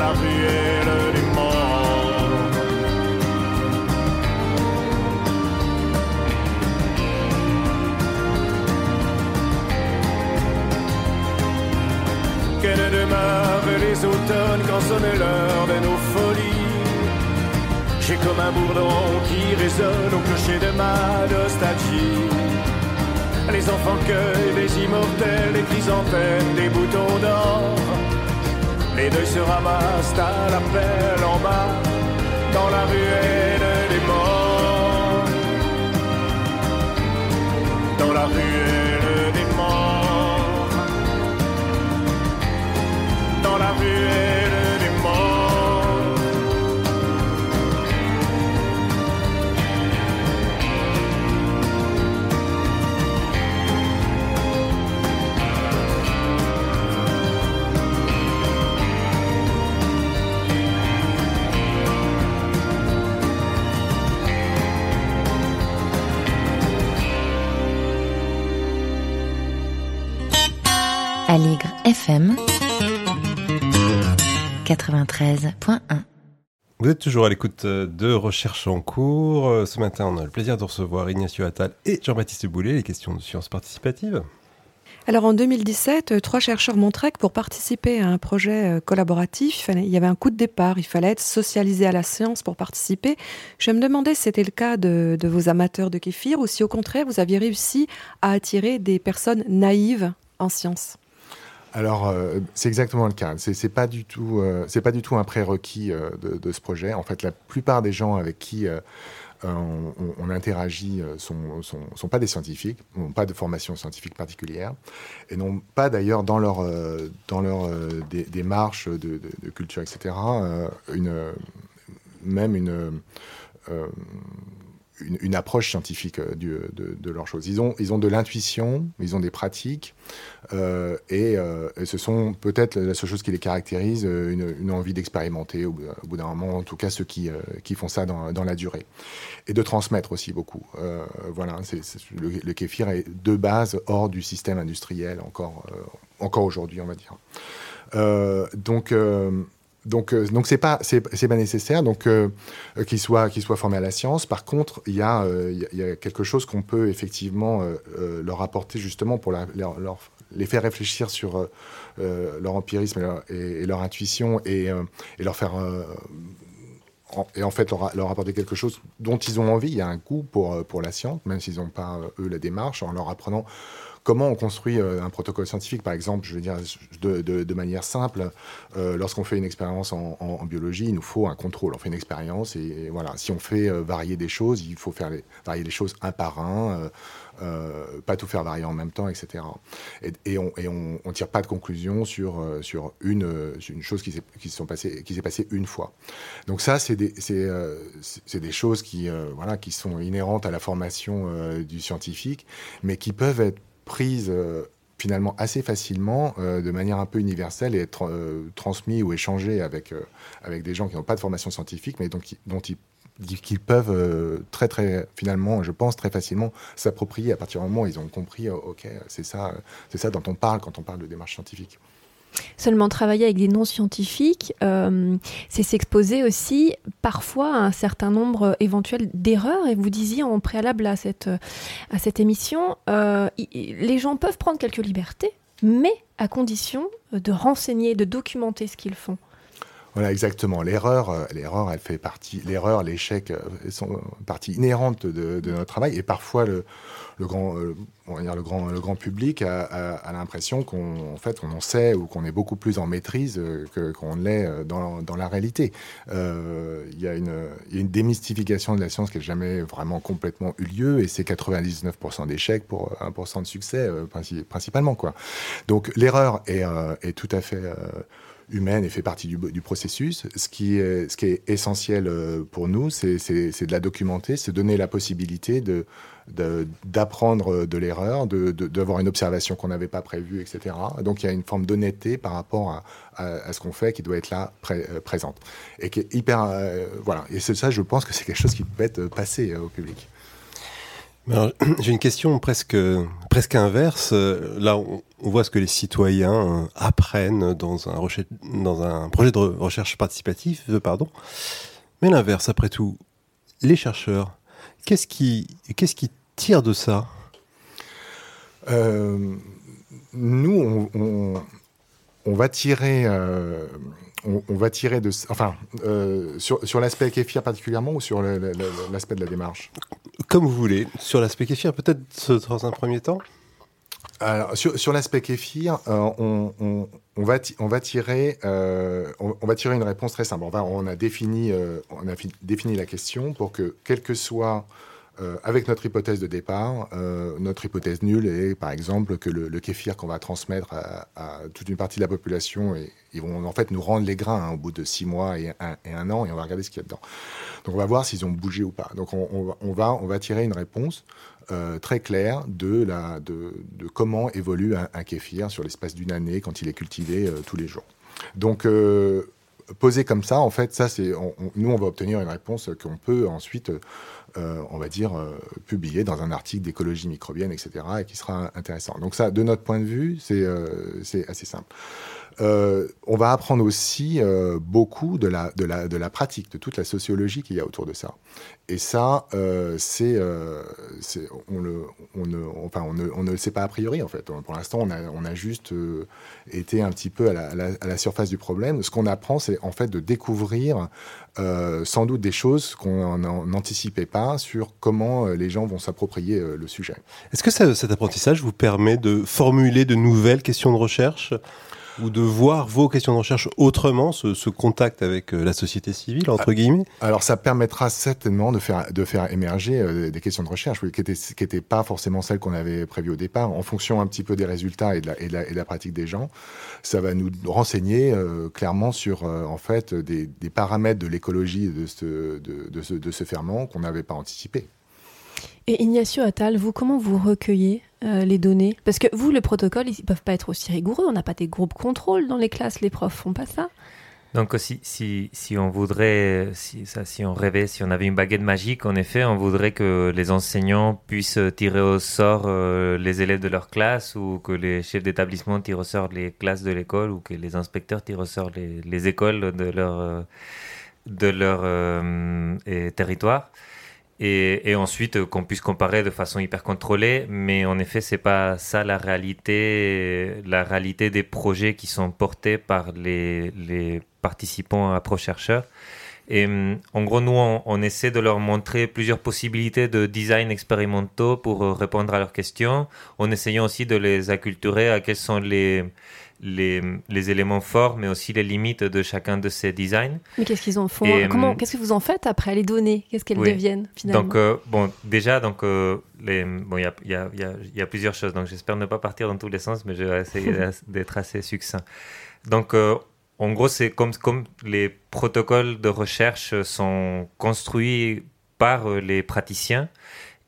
la ruelle. Quelle demeure les automnes quand sonnait l'heure de nos folies J'ai comme un bourdon qui résonne au clocher de ma nostalgie les enfants cueillent des immortels, des chrysanthèmes, des boutons d'or. Les deuils se ramassent à l'appel en bas, dans la ruelle des morts. Dans la ruelle des morts. Dans la ruelle FM 93.1 Vous êtes toujours à l'écoute euh, de Recherche en cours. Euh, Ce matin, on a le plaisir de recevoir Ignacio Attal et Jean-Baptiste Boulet, les questions de sciences participatives. Alors en 2017, euh, trois chercheurs montraient que pour participer à un projet collaboratif, il, y avait un coup de départ, il fallait être socialisé à la science pour participer. Je me demandais si c'était le cas de, de vos amateurs de kéfir ou si au contraire vous aviez réussi à attirer des personnes naïves en sciences. Alors, euh, c'est exactement le cas. C'est c'est pas du tout, euh, pas du tout un prérequis euh, de, ce projet. En fait, la plupart des gens avec qui on, interagit euh, sont, sont, pas des scientifiques, n'ont pas de formation scientifique particulière, et n'ont pas d'ailleurs dans leur dans leur dé- démarche de, de- culture, etc. une même une une, approche scientifique euh, de, leurs choses. Ils ont, ils ont de l'intuition, ils ont des pratiques, euh, et, euh, et ce sont peut-être la seule chose qui les caractérise, une, envie d'expérimenter au, bout- d'un moment, en tout cas ceux qui, qui font ça dans, la durée. Et de transmettre aussi beaucoup. Voilà, c'est, le, le kéfir est de base hors du système industriel encore, encore aujourd'hui, on va dire. Donc... donc, euh, donc c'est pas, c'est, pas nécessaire. Donc, euh, euh, qu'ils soient, qu'ils soient formés à la science. Par contre, il y a, euh, il y a- il y a quelque chose qu'on peut effectivement leur apporter justement pour leur, les faire réfléchir sur leur empirisme et leur, et- leur intuition et, et leur faire et en fait leur, leur apporter quelque chose dont ils ont envie. Il y a un goût pour, pour la science, même s'ils n'ont pas, eux, la démarche, en leur apprenant comment on construit euh, un protocole scientifique. Par exemple, je veux dire, de, manière simple, euh, lorsqu'on fait une expérience en, biologie, il nous faut un contrôle. On fait une expérience et, voilà, si on fait euh, varier des choses, il faut faire varier les choses un par un. pas tout faire varier en même temps, etc. Et, on on tire pas de conclusion sur, sur une, chose qui s'est qui passée une fois. Donc ça, c'est des, des choses qui, voilà, qui sont inhérentes à la formation du scientifique, mais qui peuvent être prises euh, finalement assez facilement, euh, de manière un peu universelle, et être euh, transmis ou échangées avec, euh, avec des gens qui n'ont pas de formation scientifique, mais donc, dont ils qu'ils peuvent très très finalement je pense très facilement s'approprier à partir du moment où ils ont compris euh, ok c'est ça c'est ça dont on parle quand on parle de démarche scientifique Seulement travailler avec des non-scientifiques, euh, c'est s'exposer aussi parfois à un certain nombre euh, éventuel d'erreurs. Et vous disiez en préalable à cette, euh, à cette émission, les gens peuvent prendre quelques libertés, mais à condition de renseigner, de documenter ce qu'ils font. Voilà, exactement. L'erreur, l'erreur, elle fait partie, l'erreur, l'échec sont partie inhérente de, de notre travail. Et parfois, le, le grand, euh, on va dire le grand, le grand public a, l'impression qu'on, en fait, qu'on en sait ou qu'on est beaucoup plus en maîtrise euh, que, qu'on l'est euh, dans, dans la réalité. Il y a une, démystification de la science qui n'a jamais vraiment complètement eu lieu, et c'est 99% d'échecs pour 1% de succès princi- principalement, quoi. Donc l'erreur est, tout à fait humaine et fait partie du, processus. Ce qui est, ce qui est essentiel pour nous, c'est de la documenter, c'est donner la possibilité de- d'apprendre de l'erreur, de- de- d'avoir une observation qu'on n'avait pas prévue, etc. Donc il y a une forme d'honnêteté par rapport à, à- ce qu'on fait qui doit être là euh, présente et qui est hyper euh, voilà. Et c'est ça, je pense que c'est quelque chose qui peut être passé euh, au public. <clears throat> J'ai une question presque, presque inverse. Là, on, voit ce que les citoyens apprennent dans un, projet de re- recherche participatif, euh, pardon. Mais l'inverse, après tout, les chercheurs, qu'est-ce qui, qu'est-ce qui tire de ça? Euh, nous, on, on- on va tirer, euh, on, on va tirer de, enfin, euh, sur, sur l'aspect kéfir particulièrement ou sur l'aspect de la démarche? Comme vous voulez. Sur l'aspect kéfir, peut-être dans un premier temps Alors, sur, l'aspect kéfir, on, va, tirer, une réponse très simple. On, a, défini, euh, défini la question pour que, quel que soit, euh, avec notre hypothèse de départ, euh, notre hypothèse nulle est, par exemple, que le, kéfir qu'on va transmettre à, toute une partie de la population, et, ils vont en fait nous rendre les grains hein, au bout de six mois et un, an, et on va regarder ce qu'il y a dedans. Donc on va voir s'ils ont bougé ou pas. Donc on va tirer une réponse euh, très claire de, la, de, de comment évolue un, kéfir sur l'espace d'une année quand il est cultivé euh, tous les jours. Donc euh, posé comme ça, en fait, ça c'est, nous on va obtenir une réponse qu'on peut ensuite, on va dire, publier dans un article d'écologie microbienne, etc., et qui sera intéressant. Donc ça, de notre point de vue, c'est assez simple. Euh, on va apprendre aussi euh, beaucoup de la, pratique, de toute la sociologie qu'il y a autour de ça. Et ça, on, ne, le sait pas a priori, en fait. Pour l'instant, on a, juste euh, été un petit peu à la, surface du problème. Ce qu'on apprend, c'est en fait de découvrir sans doute des choses qu'on n'an- n'anticipait pas sur comment les gens vont s'approprier le sujet. Est-ce que cet apprentissage vous permet de formuler de nouvelles questions de recherche? Ou de voir vos questions de recherche autrement, ce, ce contact avec euh, la société civile, entre guillemets Alors, ça permettra certainement de faire, de faire émerger euh, des questions de recherche oui, qui n'étaient qui étaient pas forcément celles qu'on avait prévues au départ. En fonction un petit peu des résultats et de la, et de la, et de la pratique des gens, ça va nous renseigner euh, clairement sur euh, en fait, des, des paramètres de l'écologie de ce, de, de ce, de ce ferment qu'on n'avait pas anticipé. Et Ignacio Attal, vous, comment vous recueillez euh, les données? Parce que vous, le protocole, ils ne peuvent pas être aussi rigoureux. On n'a pas des groupes contrôle dans les classes. Les profs font pas ça. Donc si, si, si on voudrait, si, ça, si on rêvait, si on avait une baguette magique, en effet, on voudrait que les enseignants puissent tirer au sort euh, les élèves de leur classe ou que les chefs d'établissement tirent au sort les classes de l'école ou que les inspecteurs tirent au sort les, les écoles de leur, euh, de leur territoire. Et, et ensuite euh, qu'on puisse comparer de façon hyper contrôlée, mais en effet c'est pas ça la réalité, la réalité des projets qui sont portés par les, les participants à ProChercheurs. Et hum, en gros, nous, on, on essaie de leur montrer plusieurs possibilités de design expérimentaux pour euh, répondre à leurs questions, en essayant aussi de les acculturer à quels sont les, les, les éléments forts, mais aussi les limites de chacun de ces designs. Mais qu'est-ce qu'ils en font Et, Comment hum, Qu'est-ce que vous en faites après les données Qu'est-ce qu'elles oui. deviennent finalement Donc, euh, bon, déjà, donc, euh, les- bon, il y y, y, a, il y a plusieurs choses. Donc, j'espère ne pas partir dans tous les sens, mais je vais essayer <laughs> d'être assez succinct. Donc, euh, en gros, c'est comme, comme les protocoles de recherche sont construits par les praticiens.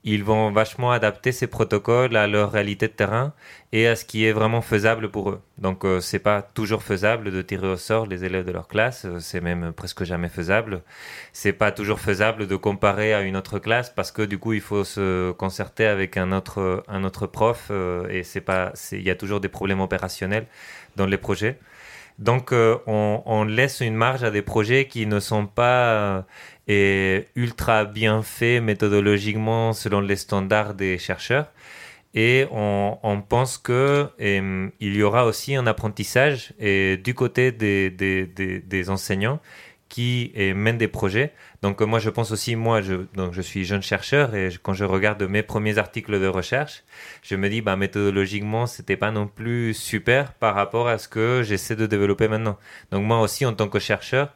Ils vont vachement adapter ces protocoles à leur réalité de terrain et à ce qui est vraiment faisable pour eux. Donc, euh, c'est pas toujours faisable de tirer au sort les élèves de leur classe. euh, C'est même presque jamais faisable. C'est pas toujours faisable de comparer à une autre classe parce que du coup, il faut se concerter avec un autre, un autre prof euh, et c'est pas, il y a toujours des problèmes opérationnels dans les projets. Donc, euh, on, laisse une marge à des projets qui ne sont pas euh, ultra bien faits méthodologiquement selon les standards des chercheurs. Et on, pense que euh, il y aura aussi un apprentissage du côté des enseignants qui euh, mènent des projets. Donc euh, moi je pense aussi, moi je, donc, je suis jeune chercheur et quand je regarde mes premiers articles de recherche, je me dis bah, méthodologiquement c'était pas non plus super par rapport à ce que j'essaie de développer maintenant. Donc moi aussi en tant que chercheur,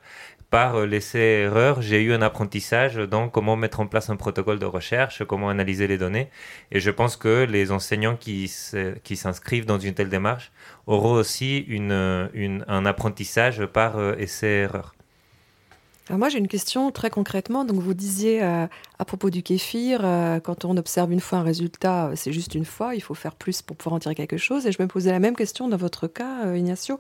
par euh, l'essai-erreur, j'ai eu un apprentissage dans comment mettre en place un protocole de recherche, comment analyser les données. Et je pense que les enseignants qui s'inscrivent dans une telle démarche auront aussi une, une- un apprentissage par euh, essai-erreur. Alors moi j'ai une question très concrètement. Donc vous disiez euh, à propos du kéfir, euh, quand on observe une fois un résultat, euh, c'est juste une fois, il faut faire plus pour pouvoir en tirer quelque chose. Et je me posais la même question dans votre cas, Ignacio.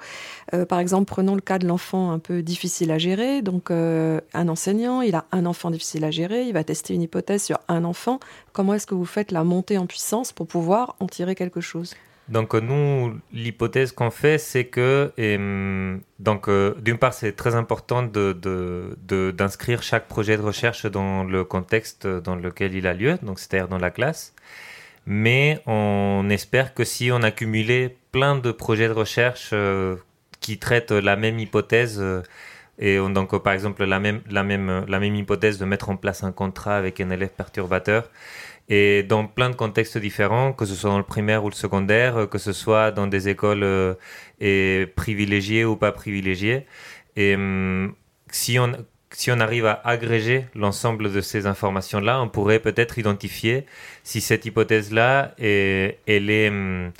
Par exemple, prenons le cas de l'enfant un peu difficile à gérer. Donc un enseignant, il a un enfant difficile à gérer, il va tester une hypothèse sur un enfant. Comment est-ce que vous faites la montée en puissance pour pouvoir en tirer quelque chose? Donc nous, l'hypothèse qu'on fait, c'est que, euh, donc euh, d'une part, c'est très important de, de- d'inscrire chaque projet de recherche dans le contexte dans lequel il a lieu, donc c'est-à-dire dans la classe. Mais on espère que si on a cumulé plein de projets de recherche euh, qui traitent la même hypothèse. et on- donc, par exemple, la même, la, même, la même hypothèse de mettre en place un contrat avec un élève perturbateur. Et dans plein de contextes différents, que ce soit dans le primaire ou le secondaire, euh, que ce soit dans des écoles euh, et privilégiées ou pas privilégiées. Et hum, si on, si on arrive à agréger l'ensemble de ces informations-là, on pourrait peut-être identifier si cette hypothèse-là, est- elle est, hum,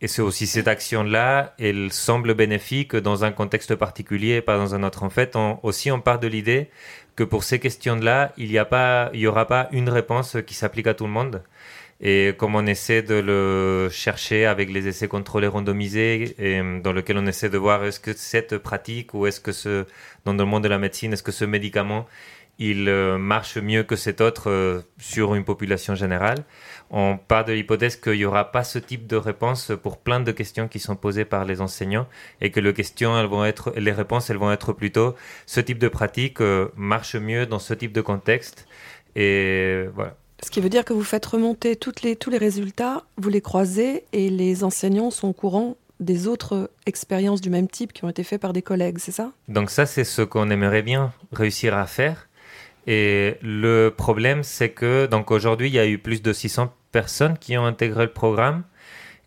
et c'est aussi cette action-là, elle semble bénéfique dans un contexte particulier et pas dans un autre. En fait, aussi, on part de l'idée que pour ces questions-là, il n'y a pas, il aura pas une réponse qui s'applique à tout le monde. Et comme on essaie de le chercher avec les essais contrôlés randomisés, euh, dans lequel on essaie de voir est-ce que cette pratique ou est-ce que ce, dans le monde de la médecine, est-ce que ce médicament, il euh, marche mieux que cet autre euh, sur une population générale, on part de l'hypothèse qu'il n'y aura pas ce type de réponse pour plein de questions qui sont posées par les enseignants et que les questions, elles vont être, les réponses, elles vont être plutôt ce type de pratique euh, marche mieux dans ce type de contexte. Et voilà. Ce qui veut dire que vous faites remonter toutes les, tous les résultats, vous les croisez et les enseignants sont au courant des autres expériences du même type qui ont été faites par des collègues, c'est ça? Donc ça, c'est ce qu'on aimerait bien réussir à faire. Et le problème, c'est que donc aujourd'hui, il y a eu plus de 600 personnes qui ont intégré le programme.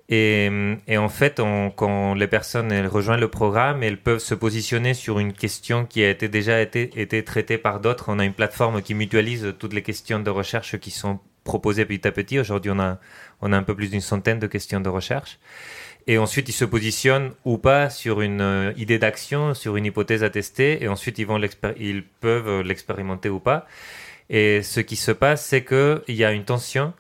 Et, en fait, quand les personnes rejoignent le programme, elles peuvent se positionner sur une question qui a été déjà été, été traitée par d'autres. On a une plateforme qui mutualise toutes les questions de recherche qui sont proposées petit à petit. Aujourd'hui, on a, on a un peu plus d'une centaine de questions de recherche. Et ensuite, ils se positionnent ou pas sur une euh, idée d'action, sur une hypothèse à tester, et ensuite, ils, vont ils peuvent euh, l'expérimenter ou pas. Et ce qui se passe, c'est qu'il y a une tension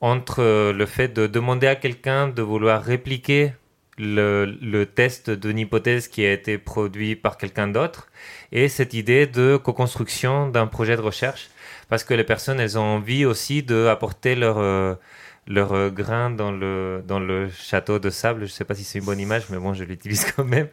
entre euh, le fait de demander à quelqu'un de vouloir répliquer le, test d'une hypothèse qui a été produit par quelqu'un d'autre et cette idée de co-construction d'un projet de recherche parce que les personnes elles ont envie aussi d'apporter leur leur grain dans le dans le château de sable je sais pas si c'est une bonne image mais bon je l'utilise <laughs> quand même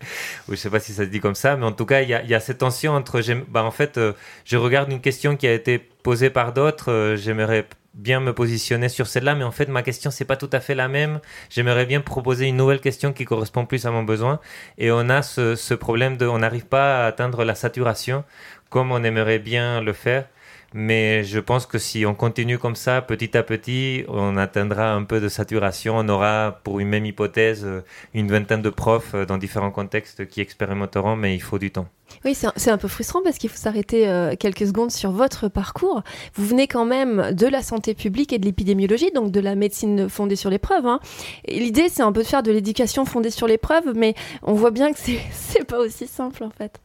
ou je sais pas si ça se dit comme ça mais en tout cas il y y a cette tension entre bah, en fait euh, je regarde une question qui a été posée par d'autres euh, j'aimerais bien me positionner sur celle-là, mais en fait, ma question, c'est pas tout à fait la même. J'aimerais bien proposer une nouvelle question qui correspond plus à mon besoin. Et on a ce problème de, on n'arrive pas à atteindre la saturation comme on aimerait bien le faire. Mais je pense que si on continue comme ça, petit à petit, on atteindra un peu de saturation. On aura, pour une même hypothèse, une vingtaine de profs euh, dans différents contextes qui expérimenteront, mais il faut du temps. Oui, c'est un, peu frustrant parce qu'il faut s'arrêter euh, quelques secondes sur votre parcours. Vous venez quand même de la santé publique et de l'épidémiologie, donc de la médecine fondée sur les preuves. hein. L'idée, c'est un peu de faire de l'éducation fondée sur les preuves, mais on voit bien que <laughs> c'est pas aussi simple en fait.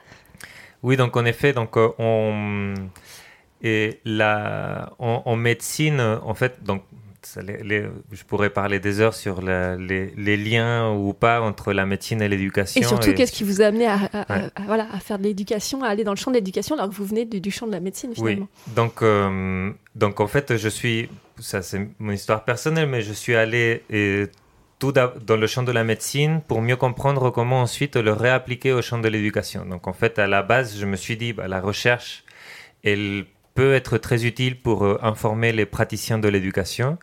Oui, donc en effet, donc euh, on et la en, en médecine, en fait, donc ça, les- les- je pourrais parler des heures sur la- les, les liens ou pas entre la médecine et l'éducation. Et surtout, qu'est-ce qui vous a amené à, à- à- Ouais. à- voilà, à faire de l'éducation, à aller dans le champ de l'éducation alors que vous venez du, du champ de la médecine finalement Oui, donc, euh, donc en fait, je suis, ça c'est mon histoire personnelle, mais je suis allé et, tout dans le champ de la médecine pour mieux comprendre comment ensuite le réappliquer au champ de l'éducation. Donc en fait, à la base, je me suis dit, bah, la recherche, elle peut être très utile pour euh, informer les praticiens de l'éducation.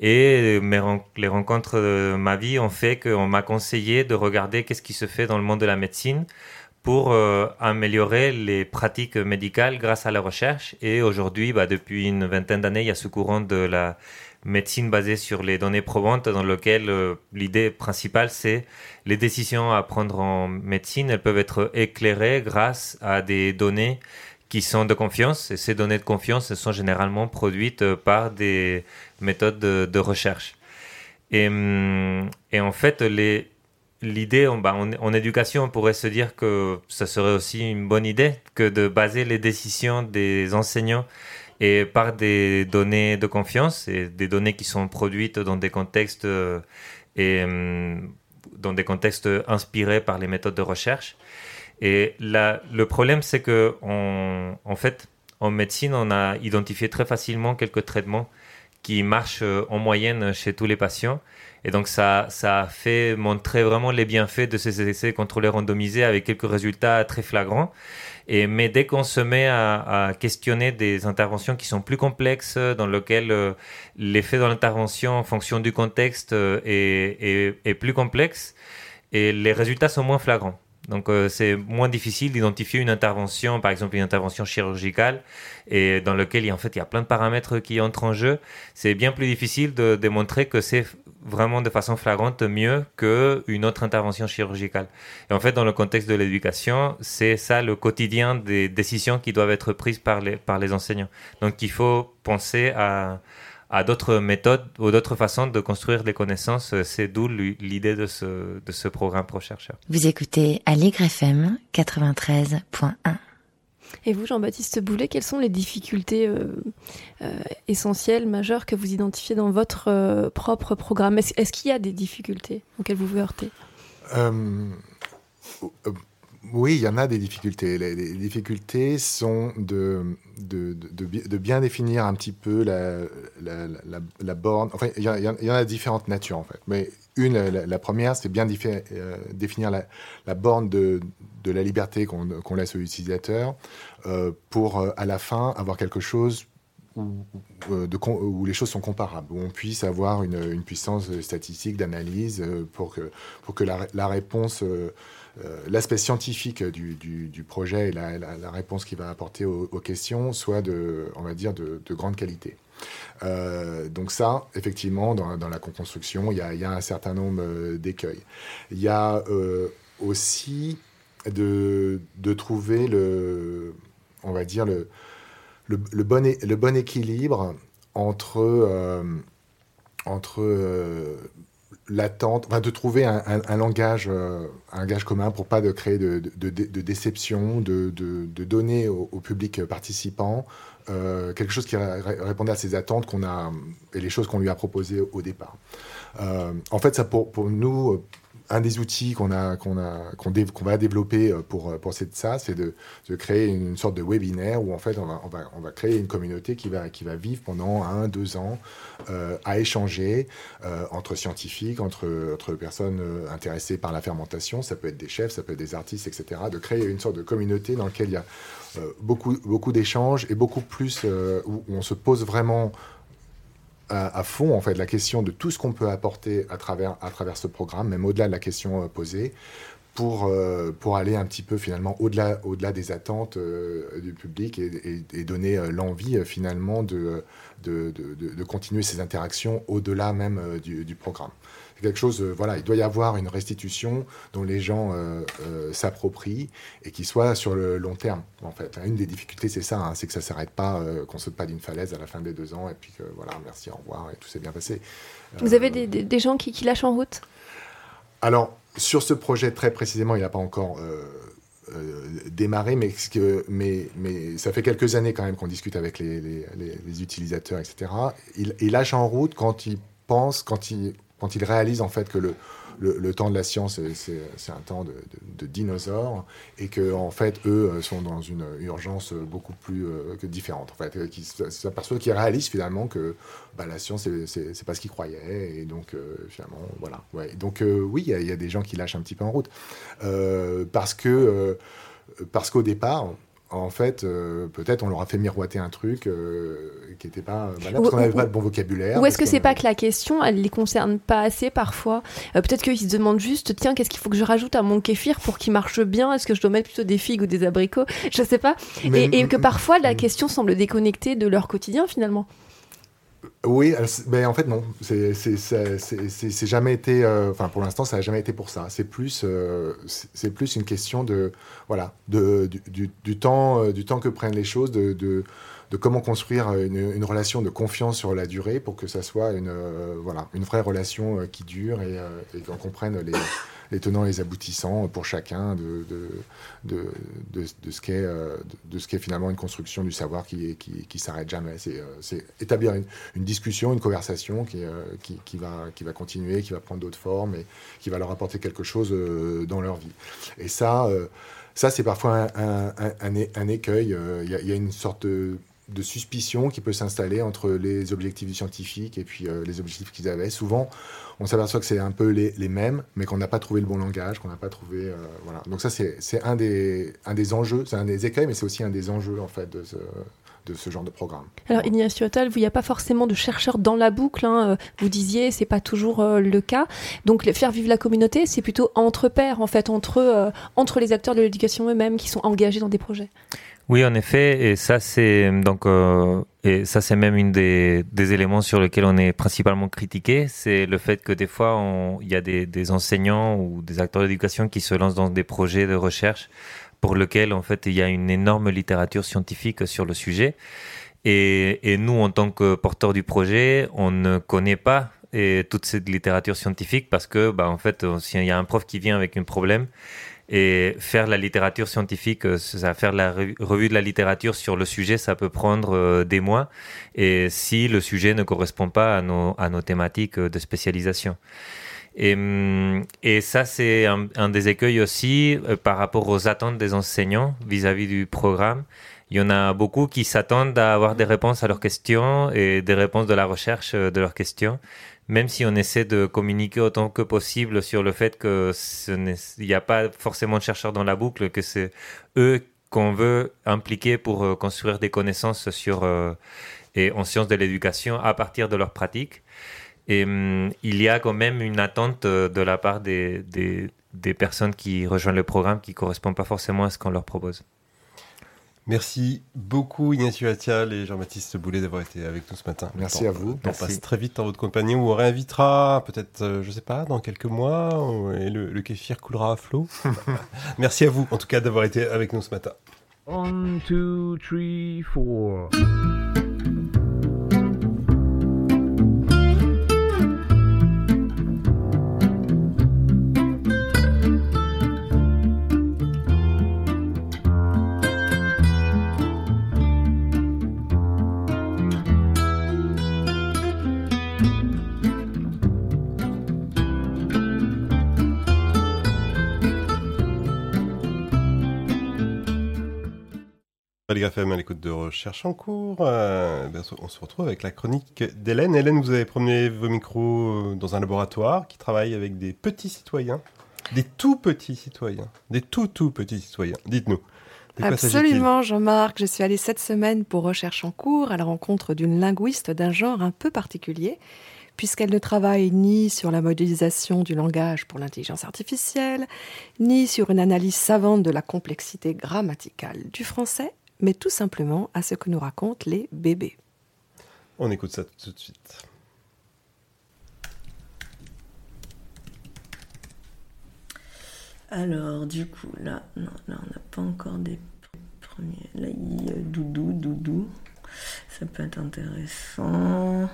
Et euh, mes les rencontres de ma vie ont fait qu'on m'a conseillé de regarder qu'est-ce qui se fait dans le monde de la médecine pour euh, améliorer les pratiques médicales grâce à la recherche. Et aujourd'hui, bah, depuis une vingtaine d'années, il y a ce courant de la médecine basée sur les données probantes dans lequel l'idée principale, c'est les décisions à prendre en médecine, elles peuvent être éclairées grâce à des données qui sont de confiance. Et ces données de confiance sont généralement produites euh, par des méthodes de, recherche. Et, hum, et en fait, l'idée en, bah, en éducation, on pourrait se dire que ça serait aussi une bonne idée que de baser les décisions des enseignants et par des données de confiance et des données qui sont produites dans des contextes euh, et hum, dans des contextes inspirés par les méthodes de recherche. Et là, le problème, c'est que en fait, en médecine, on a identifié très facilement quelques traitements qui marchent euh, en moyenne chez tous les patients. Et donc, ça, ça a fait montrer vraiment les bienfaits de ces essais contrôlés randomisés avec quelques résultats très flagrants. Et, mais dès qu'on se met à, questionner des interventions qui sont plus complexes, dans lesquelles euh, l'effet de l'intervention en fonction du contexte euh, est- est plus complexe, et les résultats sont moins flagrants. Donc euh, c'est moins difficile d'identifier une intervention, par exemple une intervention chirurgicale, et dans a, en fait il y a plein de paramètres qui entrent en jeu. C'est bien plus difficile de démontrer que c'est vraiment de façon flagrante mieux qu'une autre intervention chirurgicale. Et en fait, dans le contexte de l'éducation, c'est ça le quotidien des décisions qui doivent être prises par les, par les enseignants. Donc il faut penser à, à d'autres méthodes ou d'autres façons de construire des connaissances. C'est d'où l'idée de ce, de ce programme ProChercheur. Vous écoutez Allegre FM 93.1. Et vous, Jean-Baptiste Boulet, quelles sont les difficultés euh, euh, essentielles, majeures que vous identifiez dans votre euh, propre programme? Est-ce est qu'il y a des difficultés auxquelles vous vous heurtez? Oui, il y en a des difficultés. Les, difficultés sont de, de, de, bien définir un petit peu la, la, borne. Enfin, il y, en, a différentes natures, en fait. Mais une, la, première, c'est bien euh, définir la, borne de, de la liberté qu'on laisse aux utilisateurs euh, pour, euh, à la fin, avoir quelque chose où, les choses sont comparables, où on puisse avoir une, une puissance statistique d'analyse pour que, pour que la, réponse l'aspect scientifique du, du, projet et la, réponse qu'il va apporter aux, questions soit de, on va dire, de, de grande qualité. Euh, donc ça, effectivement, dans, dans la construction, il y, y, a, un certain nombre euh, d'écueils. Il y a euh, aussi de, de, trouver le, on va dire le, le, bon, le bon équilibre entre euh, entre euh, l'attente, enfin, de trouver un, un, langage, euh, un langage commun pour pas de créer de, de, de, de déception, de, donner au, public participant euh, quelque chose qui répondait à ses attentes qu'on a et les choses qu'on lui a proposées au, au départ. Euh, en fait, ça pour, pour nous, un des outils qu'on va développer pour pour cette ça, c'est de, créer une sorte de webinaire où en fait on va créer une communauté qui va vivre pendant un deux ans euh, à échanger euh, entre scientifiques, entre personnes euh, intéressées par la fermentation. Ça peut être des chefs, ça peut être des artistes, etc. De créer une sorte de communauté dans laquelle il y a euh, beaucoup d'échanges et beaucoup plus euh, où on se pose vraiment à, fond en fait la question de tout ce qu'on peut apporter à travers, ce programme, même au-delà de la question euh, posée, pour, euh, pour aller un petit peu finalement au-delà au -delà des attentes euh, du public et, donner l'envie finalement de, continuer ces interactions au-delà même du programme quelque chose, euh, voilà, il doit y avoir une restitution dont les gens euh, euh, s'approprient et qui soit sur le long terme, en fait. Une des difficultés, c'est ça, hein, c'est que ça s'arrête pas, qu'on saute pas d'une falaise à la fin des deux ans et puis que voilà, merci, au revoir et tout s'est bien passé. Vous avez des, gens qui, qui, lâchent en route? Alors, sur ce projet très précisément, il n'a pas encore euh, démarré, mais, que, mais, mais ça fait quelques années quand même qu'on discute avec les, les, les, les utilisateurs, etc. Il, il lâche en route quand il pense, quand il quand ils réalisent en fait que le, le, temps de la science, c'est un temps de, dinosaures, et que en fait, eux sont dans une urgence beaucoup plus euh, que différente. En fait, qui s'aperçoivent, qu'ils réalisent finalement que bah, la science, c'est pas ce qu'ils croyaient, et donc euh, finalement, voilà. Ouais. Donc euh, oui, il y, y, a des gens qui lâchent un petit peu en route, euh, parce que euh, parce qu'au départ, en fait, euh, peut-être on leur a fait miroiter un truc euh, qui n'était pas valable, parce qu'on n'avait pas de bon vocabulaire. Ou est-ce que c'est pas que la question, elle les concerne pas assez parfois? Euh, Peut-être qu'ils se demandent juste, tiens, qu'est-ce qu'il faut que je rajoute à mon kéfir pour qu'il marche bien? Est-ce que je dois mettre plutôt des figues ou des abricots? Je sais pas. Mais, et, et, que parfois la question semble déconnectée de leur quotidien finalement. Oui, mais en fait non. C'est jamais été. Enfin, euh, pour l'instant, ça n'a jamais été pour ça. C'est plus, euh, c'est plus une question de, voilà, de, du, temps, euh, du temps que prennent les choses, de, de, comment construire une, relation de confiance sur la durée pour que ça soit une, voilà, une vraie relation qui dure et qu'on comprenne les les tenants et les aboutissants pour chacun de, de, de, de, de ce qu'est euh, finalement une construction du savoir qui, qui, s'arrête jamais. C'est euh, établir une, une, discussion, une conversation qui, euh, qui, qui, va, qui va continuer, qui va prendre d'autres formes et qui va leur apporter quelque chose dans leur vie. Et ça, ça c'est parfois un, un, un, un écueil. Il y, a, il y, a, une sorte de de suspicion qui peut s'installer entre les objectifs scientifiques et puis euh, les objectifs qu'ils avaient. Souvent, on s'aperçoit que c'est un peu les, mêmes, mais qu'on n'a pas trouvé le bon langage, qu'on n'a pas trouvé... Euh, voilà. Donc ça, c'est un des, un des enjeux, c'est un des écueils, mais c'est aussi un des enjeux, en fait, de ce, de ce genre de programme. Alors Ignacio Attal, il n'y a pas forcément de chercheurs dans la boucle. Hein. Vous disiez, c'est pas toujours euh, le cas. Donc faire vivre la communauté, c'est plutôt entre pairs, en fait, entre, euh, entre les acteurs de l'éducation eux-mêmes qui sont engagés dans des projets. Oui, en effet, et ça c'est donc euh, et ça c'est même une des, éléments sur lesquels on est principalement critiqué, c'est le fait que des fois il y a des, enseignants ou des acteurs d'éducation qui se lancent dans des projets de recherche pour lesquels en fait il y a une énorme littérature scientifique sur le sujet. Et, nous, en tant que porteurs du projet, on ne connaît pas toute cette littérature scientifique parce que, bah, en fait, s'il y a un prof qui vient avec un problème, et faire la littérature scientifique, euh, ça faire la revue de la littérature sur le sujet, ça peut prendre euh, des mois. Et si le sujet ne correspond pas à nos, à nos thématiques euh, de spécialisation. Et, hum, et ça, c'est un, des écueils aussi par rapport aux attentes des enseignants vis-à-vis -vis du programme. Il y en a beaucoup qui s'attendent à avoir des réponses à leurs questions et des réponses de la recherche de leurs questions même si on essaie de communiquer autant que possible sur le fait qu'il n'y a pas forcément de chercheurs dans la boucle, que c'est eux qu'on veut impliquer pour euh, construire des connaissances sur euh, et en sciences de l'éducation à partir de leurs pratiques. Et hum, il y a quand même une attente euh, de la part des, des, des personnes qui rejoignent le programme qui ne correspond pas forcément à ce qu'on leur propose. Merci beaucoup Ignacio Attial et Jean-Baptiste Boulet d'avoir été avec nous ce matin. Merci à vous. On passe très vite dans votre compagnie. On vous réinvitera peut-être, euh, je ne sais pas, dans quelques mois et le, le kéfir coulera à flot. <laughs> Merci à vous en tout cas d'avoir été avec nous ce matin. One, two, three, four. FM à l'écoute de Recherche en cours. Euh, ben, on se retrouve avec la chronique d'Hélène. Hélène, vous avez promené vos micros dans un laboratoire qui travaille avec des petits citoyens, des tout petits citoyens, des tout tout petits citoyens. Dites-nous. Absolument, Jean-Marc. Je suis allée cette semaine pour Recherche en cours à la rencontre d'une linguiste d'un genre un peu particulier, puisqu'elle ne travaille ni sur la modélisation du langage pour l'intelligence artificielle, ni sur une analyse savante de la complexité grammaticale du français, mais tout simplement à ce que nous racontent les bébés. On écoute ça tout de suite. Alors, du coup, là, non, là, on n'a pas encore des premiers. Là, il y a doudou, doudou. Ça peut être intéressant.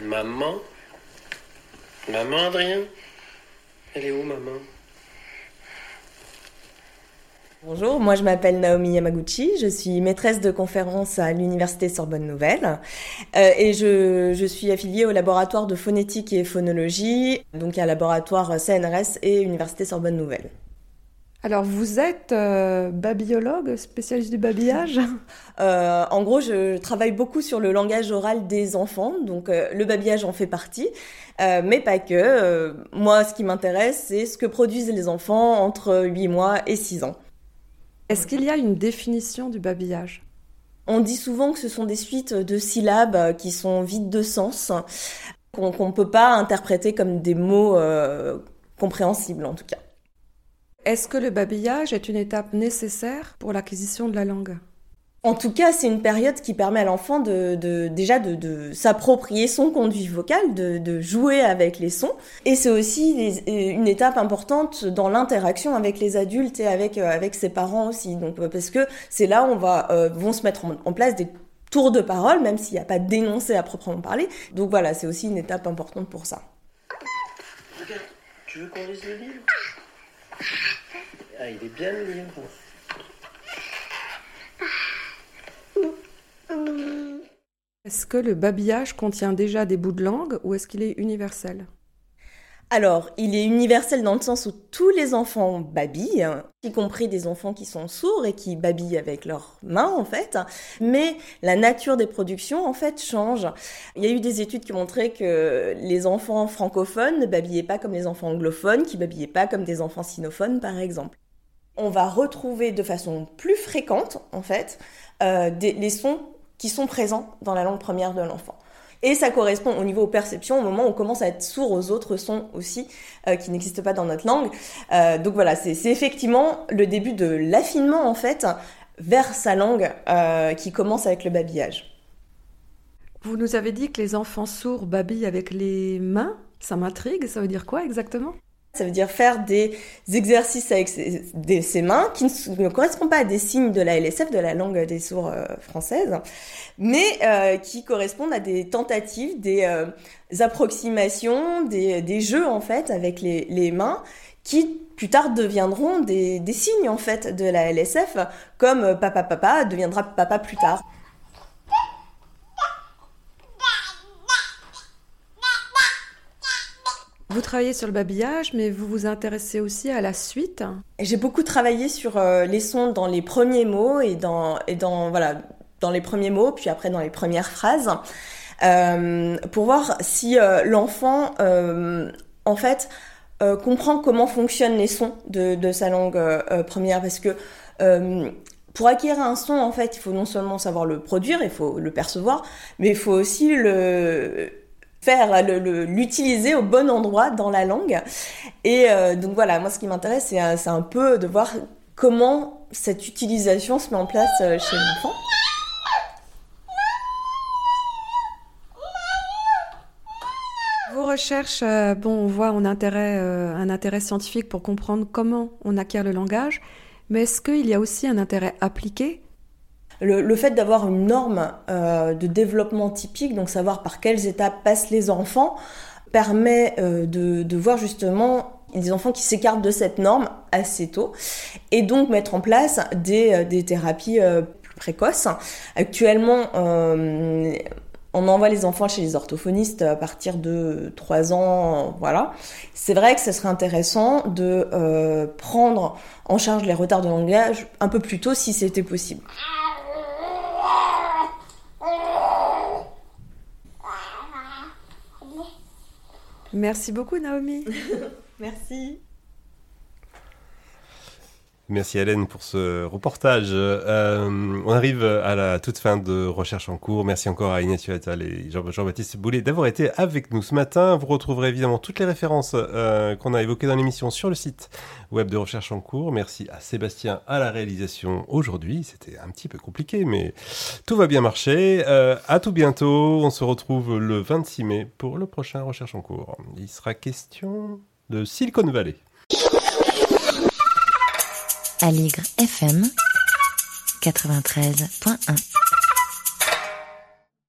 Maman Bonjour, moi je m'appelle Naomi Yamaguchi, je suis maîtresse de conférence à l'Université Sorbonne Nouvelle. Euh, et je, je, suis affiliée au laboratoire de phonétique et phonologie, donc à laboratoire CNRS et Université Sorbonne Nouvelle. Alors, vous êtes euh, babyologue, spécialiste du babillage? Euh, En gros, je travaille beaucoup sur le langage oral des enfants, donc euh, le babillage en fait partie, mais pas que. Moi, ce qui m'intéresse, c'est ce que produisent les enfants entre 8 mois et 6 ans. Est-ce qu'il y a une définition du babillage? On dit souvent que ce sont des suites de syllabes qui sont vides de sens, qu'on ne peut pas interpréter comme des mots compréhensibles en tout cas. Est-ce que le babillage est une étape nécessaire pour l'acquisition de la langue? En tout cas, c'est une période qui permet à l'enfant de, de, déjà de, de s'approprier son conduit vocal, de, de, jouer avec les sons. Et c'est aussi les, une étape importante dans l'interaction avec les adultes et avec, euh, avec ses parents aussi. Donc, euh, parce que c'est là où on va, euh, vont se mettre en, en, place des tours de parole, même s'il n'y a pas d'énoncé à proprement parler. Donc voilà, c'est aussi une étape importante pour ça. Regarde, tu veux qu'on lise le livre? Ah, il est bien le livre. Est-ce que le babillage contient déjà des bouts de langue ou est-ce qu'il est universel? Alors, il est universel dans le sens où tous les enfants babillent, y compris des enfants qui sont sourds et qui babillent avec leurs mains en fait. Mais la nature des productions en fait change. Il y a eu des études qui montraient que les enfants francophones ne babillaient pas comme les enfants anglophones, qui babillaient pas comme des enfants sinophones par exemple. On va retrouver de façon plus fréquente en fait euh, des, les sons qui sont présents dans la langue première de l'enfant. Et ça correspond au niveau perception, au moment où on commence à être sourd aux autres sons aussi, euh, qui n'existent pas dans notre langue. Euh, donc voilà, c'est effectivement le début de l'affinement, en fait, vers sa langue, euh, qui commence avec le babillage. Vous nous avez dit que les enfants sourds babillent avec les mains. Ça m'intrigue, ça veut dire quoi exactement? Ça veut dire faire des exercices avec ses, mains qui ne, correspondent pas à des signes de la LSF, de la langue des sourds euh, française, mais euh, qui correspondent à des tentatives, des euh, approximations, des, jeux en fait avec les, mains qui plus tard deviendront des, des signes en fait de la LSF, comme papa papa deviendra papa plus tard. Vous travaillez sur le babillage, mais vous vous intéressez aussi à la suite. J'ai beaucoup travaillé sur euh, les sons dans les premiers mots et dans, voilà, dans les premiers mots, puis après dans les premières phrases, euh, pour voir si euh, l'enfant, en fait, comprend comment fonctionnent les sons de, de sa langue première, parce que pour acquérir un son, en fait, il faut non seulement savoir le produire, il faut le percevoir, mais il faut aussi le faire l'utiliser au bon endroit dans la langue. Et euh, donc voilà, moi ce qui m'intéresse, c'est un, peu de voir comment cette utilisation se met en place euh, chez l'enfant. Vos recherches, euh, bon, on voit un intérêt, un intérêt scientifique pour comprendre comment on acquiert le langage, mais est-ce qu'il y a aussi un intérêt appliqué le, fait d'avoir une norme euh, de développement typique, donc savoir par quelles étapes passent les enfants, permet euh, de, voir justement des enfants qui s'écartent de cette norme assez tôt et donc mettre en place des, euh, thérapies plus précoces. Actuellement, on envoie les enfants chez les orthophonistes à partir de 3 ans, voilà. C'est vrai que ce serait intéressant de prendre en charge les retards de langage un peu plus tôt si c'était possible. Merci beaucoup Naomi. <laughs> Merci. Merci Hélène pour ce reportage. Euh, on arrive à la toute fin de Recherche en cours. Merci encore à Inès Attal et Jean-Baptiste Boulet d'avoir été avec nous ce matin. Vous retrouverez évidemment toutes les références euh, qu'on a évoquées dans l'émission sur le site web de Recherche en cours. Merci à Sébastien à la réalisation aujourd'hui. C'était un petit peu compliqué, mais tout va bien marcher. Euh, à tout bientôt. On se retrouve le 26 mai pour le prochain Recherche en cours. Il sera question de Silicon Valley. Aligre FM 93.1